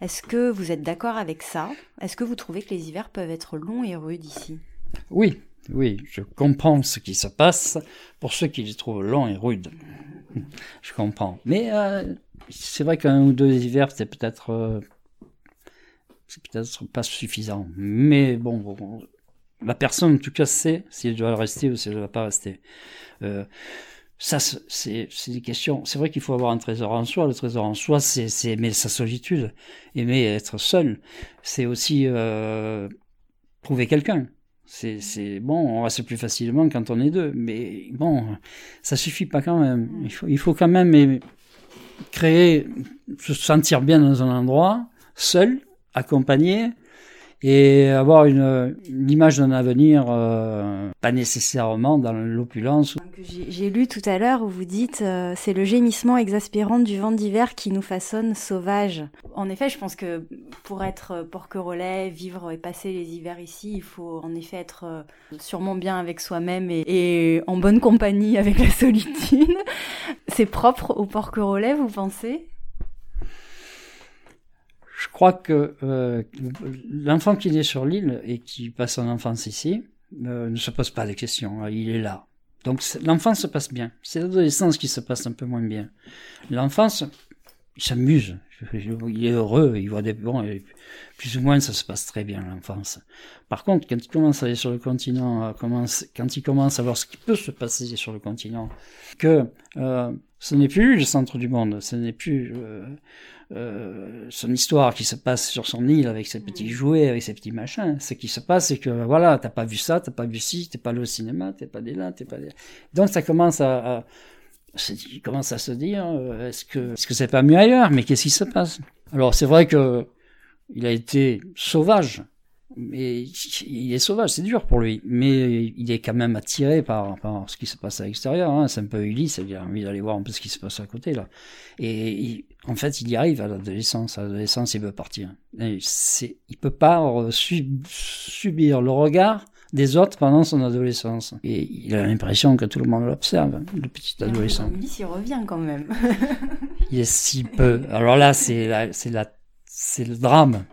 Est-ce que vous êtes d'accord avec ça? Est-ce que vous trouvez que les hivers peuvent être longs et rudes ici Oui, oui, je comprends ce qui se passe pour ceux qui les trouvent longs et rudes. Je comprends. Mais euh, c'est vrai qu'un ou deux hivers, c'est peut-être euh, c'est peut-être pas suffisant. Mais bon, la personne en tout cas sait si elle doit rester ou si elle ne doit pas rester. Euh, ça, c'est des questions. C'est vrai qu'il faut avoir un trésor en soi. Le trésor en soi, c'est aimer sa solitude, aimer être seul. C'est aussi trouver quelqu'un. C'est bon, on reste plus facilement quand on est deux, mais bon, ça suffit pas quand même. Il faut, il faut quand même créer, se sentir bien dans un endroit, seul, accompagné, et avoir une, image d'un avenir euh, pas nécessairement dans l'opulence. J'ai lu tout à l'heure où vous dites euh, c'est le gémissement exaspérant du vent d'hiver qui nous façonne sauvages. En effet, je pense que pour être porquerolais, vivre et passer les hivers ici, il faut en effet être euh, sûrement bien avec soi-même et, en bonne compagnie avec la solitude. c'est propre au porquerolais, vous pensez? Je crois que euh, l'enfant qui est sur l'île et qui passe son enfance ici euh, ne se pose pas de questions. Il est là. Donc l'enfance se passe bien. C'est l'adolescence qui se passe un peu moins bien. L'enfance, il s'amuse. Il est heureux. Il voit des bons. Plus ou moins, ça se passe très bien l'enfance. Par contre, quand il commence à aller sur le continent, quand il commence à voir ce qui peut se passer sur le continent, que euh, ce n'est plus le centre du monde, ce n'est plus euh, euh, son histoire qui se passe sur son île avec ses petits mm. jouets, avec ses petits machins. Ce qui se passe, c'est que voilà, t'as pas vu ça, t'as pas vu ci, t'es pas allé au cinéma, t'es pas allé là, t'es pas allé... Donc ça commence à, à il commence à se dire, euh, est-ce que est-ce que c'est pas mieux ailleurs? Mais qu'est-ce qui se passe? Alors c'est vrai que il a été sauvage mais il est sauvage, c'est dur pour lui, mais il est quand même attiré par, par ce qui se passe à l'extérieur. Hein. C'est un peu Ulysse, il a envie d'aller voir un peu ce qui se passe à côté là. Et en fait, il y arrive à l'adolescence. À l'adolescence, il veut partir. C'est, il peut pas subir le regard des autres pendant son adolescence. Et il a l'impression que tout le monde l'observe, le petit adolescent. Ulysse, il revient quand même. il est si peu. Alors là, c'est c'est la, c'est le drame.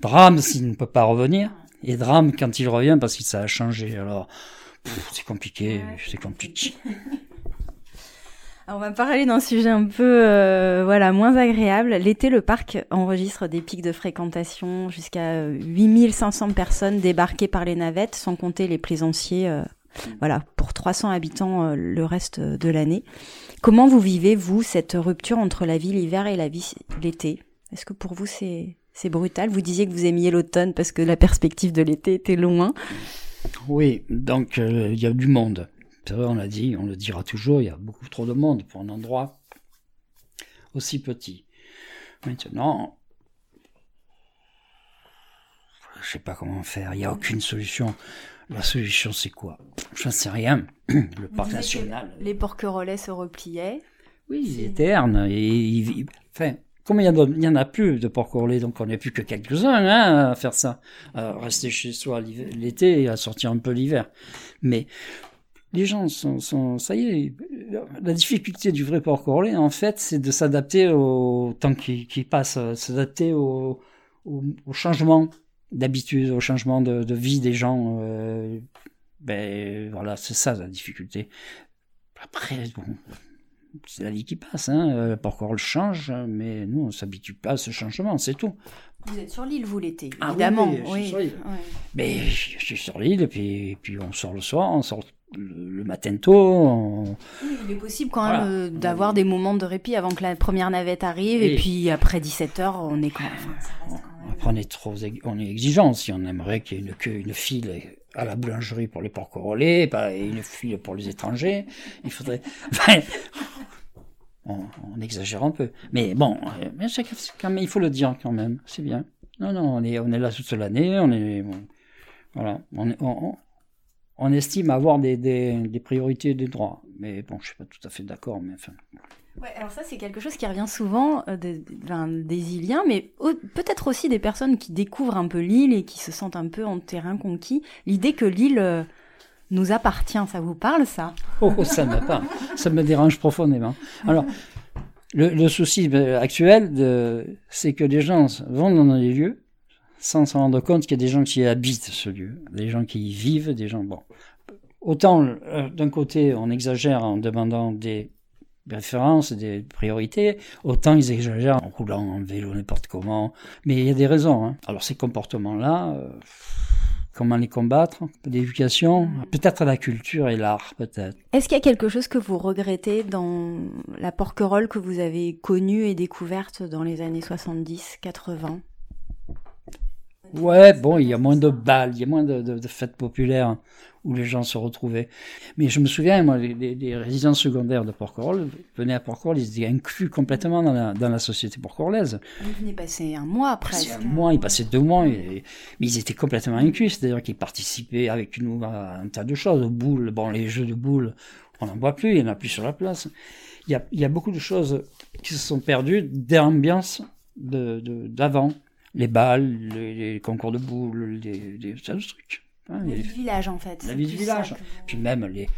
Drame s'il ne peut pas revenir, et drame quand il revient parce que ça a changé. Alors, c'est compliqué, c'est compliqué. on va parler d'un sujet un peu euh, voilà moins agréable. L'été, le parc enregistre des pics de fréquentation jusqu'à 8500 personnes débarquées par les navettes, sans compter les plaisanciers. Euh, voilà, pour 300 habitants euh, le reste de l'année. Comment vous vivez, vous, cette rupture entre la vie l'hiver et la vie l'été? Est-ce que pour vous, c'est c'est brutal. Vous disiez que vous aimiez l'automne parce que la perspective de l'été était loin. Oui, donc euh, il y a du monde. C'est vrai, on l'a dit, on le dira toujours, il y a beaucoup trop de monde pour un endroit aussi petit. Maintenant, je sais pas comment faire, il n'y a aucune solution. La solution, c'est quoi? Je ne sais rien. Le parc national. Les porquerolais se repliaient. Oui, ils éternent. Et, enfin, comme il n'y en a plus de porc donc on n'est plus que quelques-uns hein, à faire ça, à rester chez soi l'été et à sortir un peu l'hiver. Mais les gens sont, ça y est, la difficulté du vrai porc en fait, c'est de s'adapter au temps qui, passe, s'adapter au, au, changement d'habitude, au changement de, de, vie des gens. Euh, ben voilà, c'est ça la difficulté. Après, bon, c'est la vie qui passe. Hein. Euh, le change, mais nous, on s'habitue pas à ce changement, c'est tout. Vous êtes sur l'île, vous, l'été, ah évidemment. oui, je suis sur l'île. Mais je, suis sur l'île, et puis, puis on sort le soir, on sort le, matin tôt. il est possible quand même euh, d'avoir des moments de répit avant que la première navette arrive, et puis après 17h, on est quand même... Après, on est trop on est exigeant si on aimerait qu'il y ait une queue, une file à la boulangerie pour les porcs et une file pour les étrangers. Il faudrait. on, exagère un peu. Mais bon, mais quand même, il faut le dire quand même. C'est bien. Non, non, on est, là toute l'année. On est, Voilà. On, on, on estime avoir des, des, des priorités des droits. Mais bon, je suis pas tout à fait d'accord, mais enfin. Alors ça c'est quelque chose qui revient souvent euh, des, des Iliens, mais peut-être aussi des personnes qui découvrent un peu l'île et qui se sentent un peu en terrain conquis. L'idée que l'île euh, nous appartient, ça vous parle ça? Oh, ça me parle, ça me dérange profondément. Alors, le, souci euh, actuel, c'est que les gens vont dans les lieux sans s'en rendre compte qu'il y a des gens qui habitent ce lieu, des gens qui y vivent, des gens... Bon, autant d'un côté on exagère en demandant des références, des priorités, autant ils exagèrent en roulant en vélo n'importe comment. Mais il y a des raisons. Hein. Alors ces comportements-là, euh, comment les combattre? L'éducation, peut-être la culture et l'art, peut-être. Est-ce qu'il y a quelque chose que vous regrettez dans la porquerolles que vous avez connue et découverte dans les années 70, 80 Ouais, bon, il y a moins de balles, il y a moins de, de, de, fêtes populaires où les gens se retrouvaient. Mais je me souviens, moi, les, les, résidents secondaires de Porquerolles venaient à Porquerolles, ils étaient inclus complètement dans la, dans la société porquerolles. Ils venaient passer un mois presque. Un mois, ils passaient deux mois, mais ils étaient complètement inclus, c'est-à-dire qu'ils participaient avec nous à un tas de choses, aux boules, bon, les jeux de boules, on n'en voit plus, il n'y en a plus sur la place. Il y a, il y a beaucoup de choses qui se sont perdues d'ambiance d'avant. De, les balles, les, les, concours de boules, les, les, tas de trucs. Hein, la vie du village en fait. La vie du village. Puis même les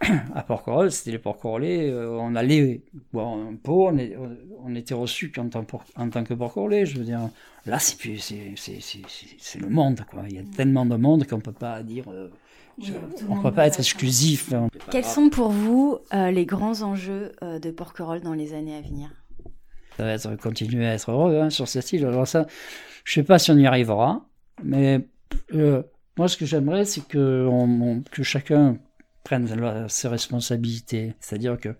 à Porquerolles, c'était les Porquerolles, euh, on allait bon, un pot, on, est, on était reçu en tant, en tant que Porquerolles, je veux dire. Là, c'est plus c'est c'est le monde quoi. Il y a mm. tellement de monde qu'on peut pas dire. Euh, je, on ne peut pas être exclusif. Hein. Quels sont pour vous euh, les grands enjeux euh, de Porquerolles dans les années à venir? Ça va être continuer à être heureux hein, sur cette île. Alors ça, je sais pas si on y arrivera, mais euh, moi ce que j'aimerais, c'est que, chacun prenne ses responsabilités. C'est-à-dire que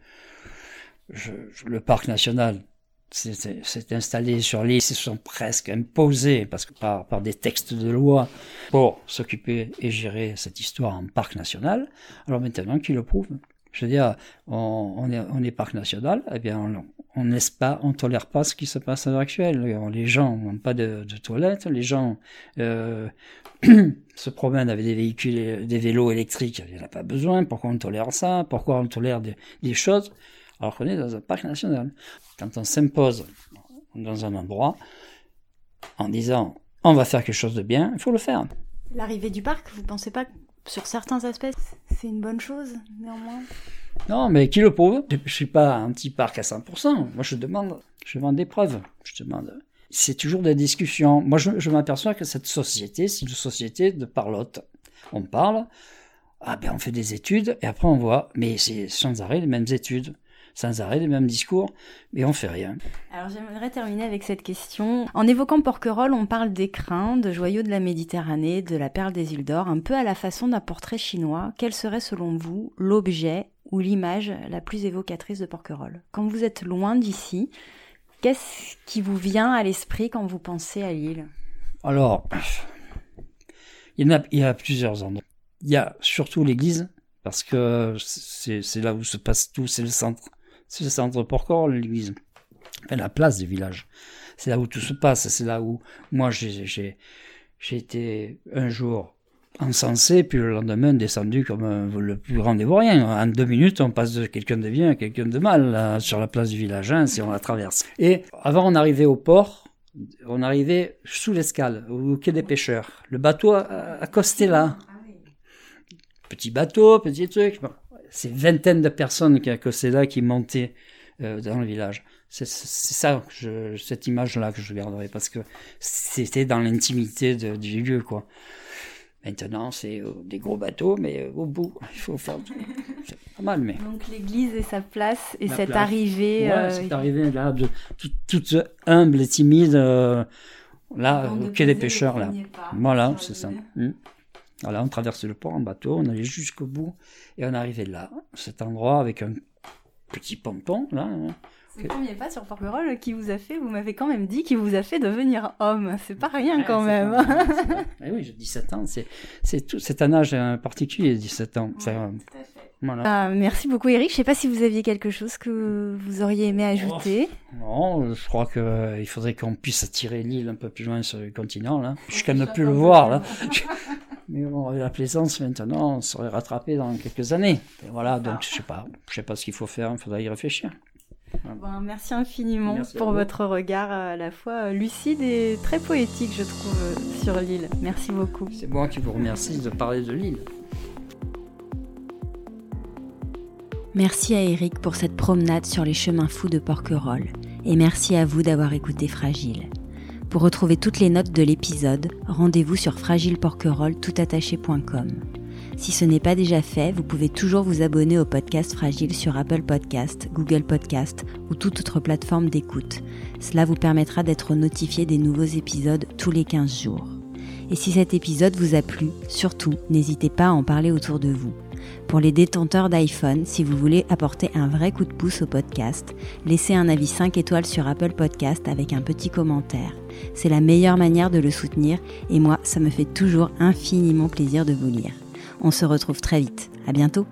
le parc national s'est installé sur l'île, se sont presque imposés par, des textes de loi pour s'occuper et gérer cette histoire en parc national. Alors maintenant qu'ils le prouvent. Je veux dire, on, est, parc national, eh bien, on, n'est pas, on tolère pas ce qui se passe à l'heure actuelle. Les gens n'ont pas de, de toilettes, les gens euh, se promènent avec des véhicules, des vélos électriques, il n'y en a pas besoin. Pourquoi on tolère ça Pourquoi on tolère des, choses alors qu'on est dans un parc national Quand on s'impose dans un endroit en disant on va faire quelque chose de bien, il faut le faire. L'arrivée du parc, vous pensez pas sur certains aspects, c'est une bonne chose, néanmoins. Non, mais qui le prouve? Je suis pas un petit parc à 100%. Moi, je demande, je demande des preuves. Je demande. C'est toujours des discussions. Moi, je, je m'aperçois que cette société, c'est une société de parlotte. On parle, ah ben on fait des études et après on voit, mais c'est sans arrêt les mêmes études sans arrêt les mêmes discours, mais on fait rien. Alors j'aimerais terminer avec cette question. En évoquant Porquerolles, on parle d'écrins, de joyaux de la Méditerranée, de la perle des îles d'or, un peu à la façon d'un portrait chinois. Quel serait selon vous l'objet ou l'image la plus évocatrice de Porquerolles? Quand vous êtes loin d'ici, qu'est-ce qui vous vient à l'esprit quand vous pensez à l'île? Alors, il y, en a, il y a plusieurs endroits. Il y a surtout l'église, parce que c'est là où se passe tout, c'est le centre. C'est le centre Porquerolles, l'église. Enfin, la place du village. C'est là où tout se passe. C'est là où moi j'ai été un jour encensé, puis le lendemain descendu comme le plus grand des vauriens. En deux minutes, on passe de quelqu'un de bien à quelqu'un de mal sur la place du village, hein, si on la traverse. Et avant, on arrivait au port, on arrivait sous l'escale, au quai des pêcheurs. Le bateau accostait là. Petit bateau, petit truc. Ces vingtaines de personnes qui accostaient là, qui montaient euh, dans le village. C'est ça, je, cette image-là que je garderai, parce que c'était dans l'intimité du lieu, quoi. Maintenant, c'est euh, des gros bateaux, mais euh, au bout, il faut faire. C'est pas mal, mais. Donc l'église et sa place et cette arrivée. Ouais, cette arrivée là, de, toute, humble et timide, là, au quai des pêcheurs, là. Voilà, c'est ça. Voilà, on traversait le port en bateau, on allait jusqu'au bout et on arrivait là, cet endroit avec un petit ponton là. Hein. C'est le premier pas sur Porquerolles qui vous a fait, vous m'avez quand même dit, qui vous a fait devenir homme. C'est pas rien quand même. eh oui, j'ai 17 ans. C'est tout, c'est un âge particulier, 17 ans. voilà. Ah, merci beaucoup Eric. Je sais pas si vous aviez quelque chose que vous auriez aimé ajouter. Oh, non, je crois qu'il euh, faudrait qu'on puisse attirer l'île un peu plus loin sur le continent là. Jusqu'à ne plus le voir là. Mais bon, la plaisance, maintenant, on serait rattrapé dans quelques années. voilà, donc je sais pas. Je sais pas ce qu'il faut faire, il faudra y réfléchir. merci infiniment pour votre regard à la fois lucide et très poétique, je trouve, sur l'île. Merci beaucoup. C'est moi qui vous remercie de parler de l'île. Merci à Eric pour cette promenade sur les chemins fous de Porquerolles. Et merci à vous d'avoir écouté Fragile. Pour retrouver toutes les notes de l'épisode, rendez-vous sur fragileporquerolles.toutattaché.com. Si ce n'est pas déjà fait, vous pouvez toujours vous abonner au podcast Fragile sur Apple Podcast, Google Podcast ou toute autre plateforme d'écoute. Cela vous permettra d'être notifié des nouveaux épisodes tous les 15 jours. Et si cet épisode vous a plu, surtout, n'hésitez pas à en parler autour de vous. Pour les détenteurs d'iPhone, si vous voulez apporter un vrai coup de pouce au podcast, laissez un avis 5 étoiles sur Apple Podcast avec un petit commentaire. C'est la meilleure manière de le soutenir et moi, ça me fait toujours infiniment plaisir de vous lire. On se retrouve très vite. À bientôt!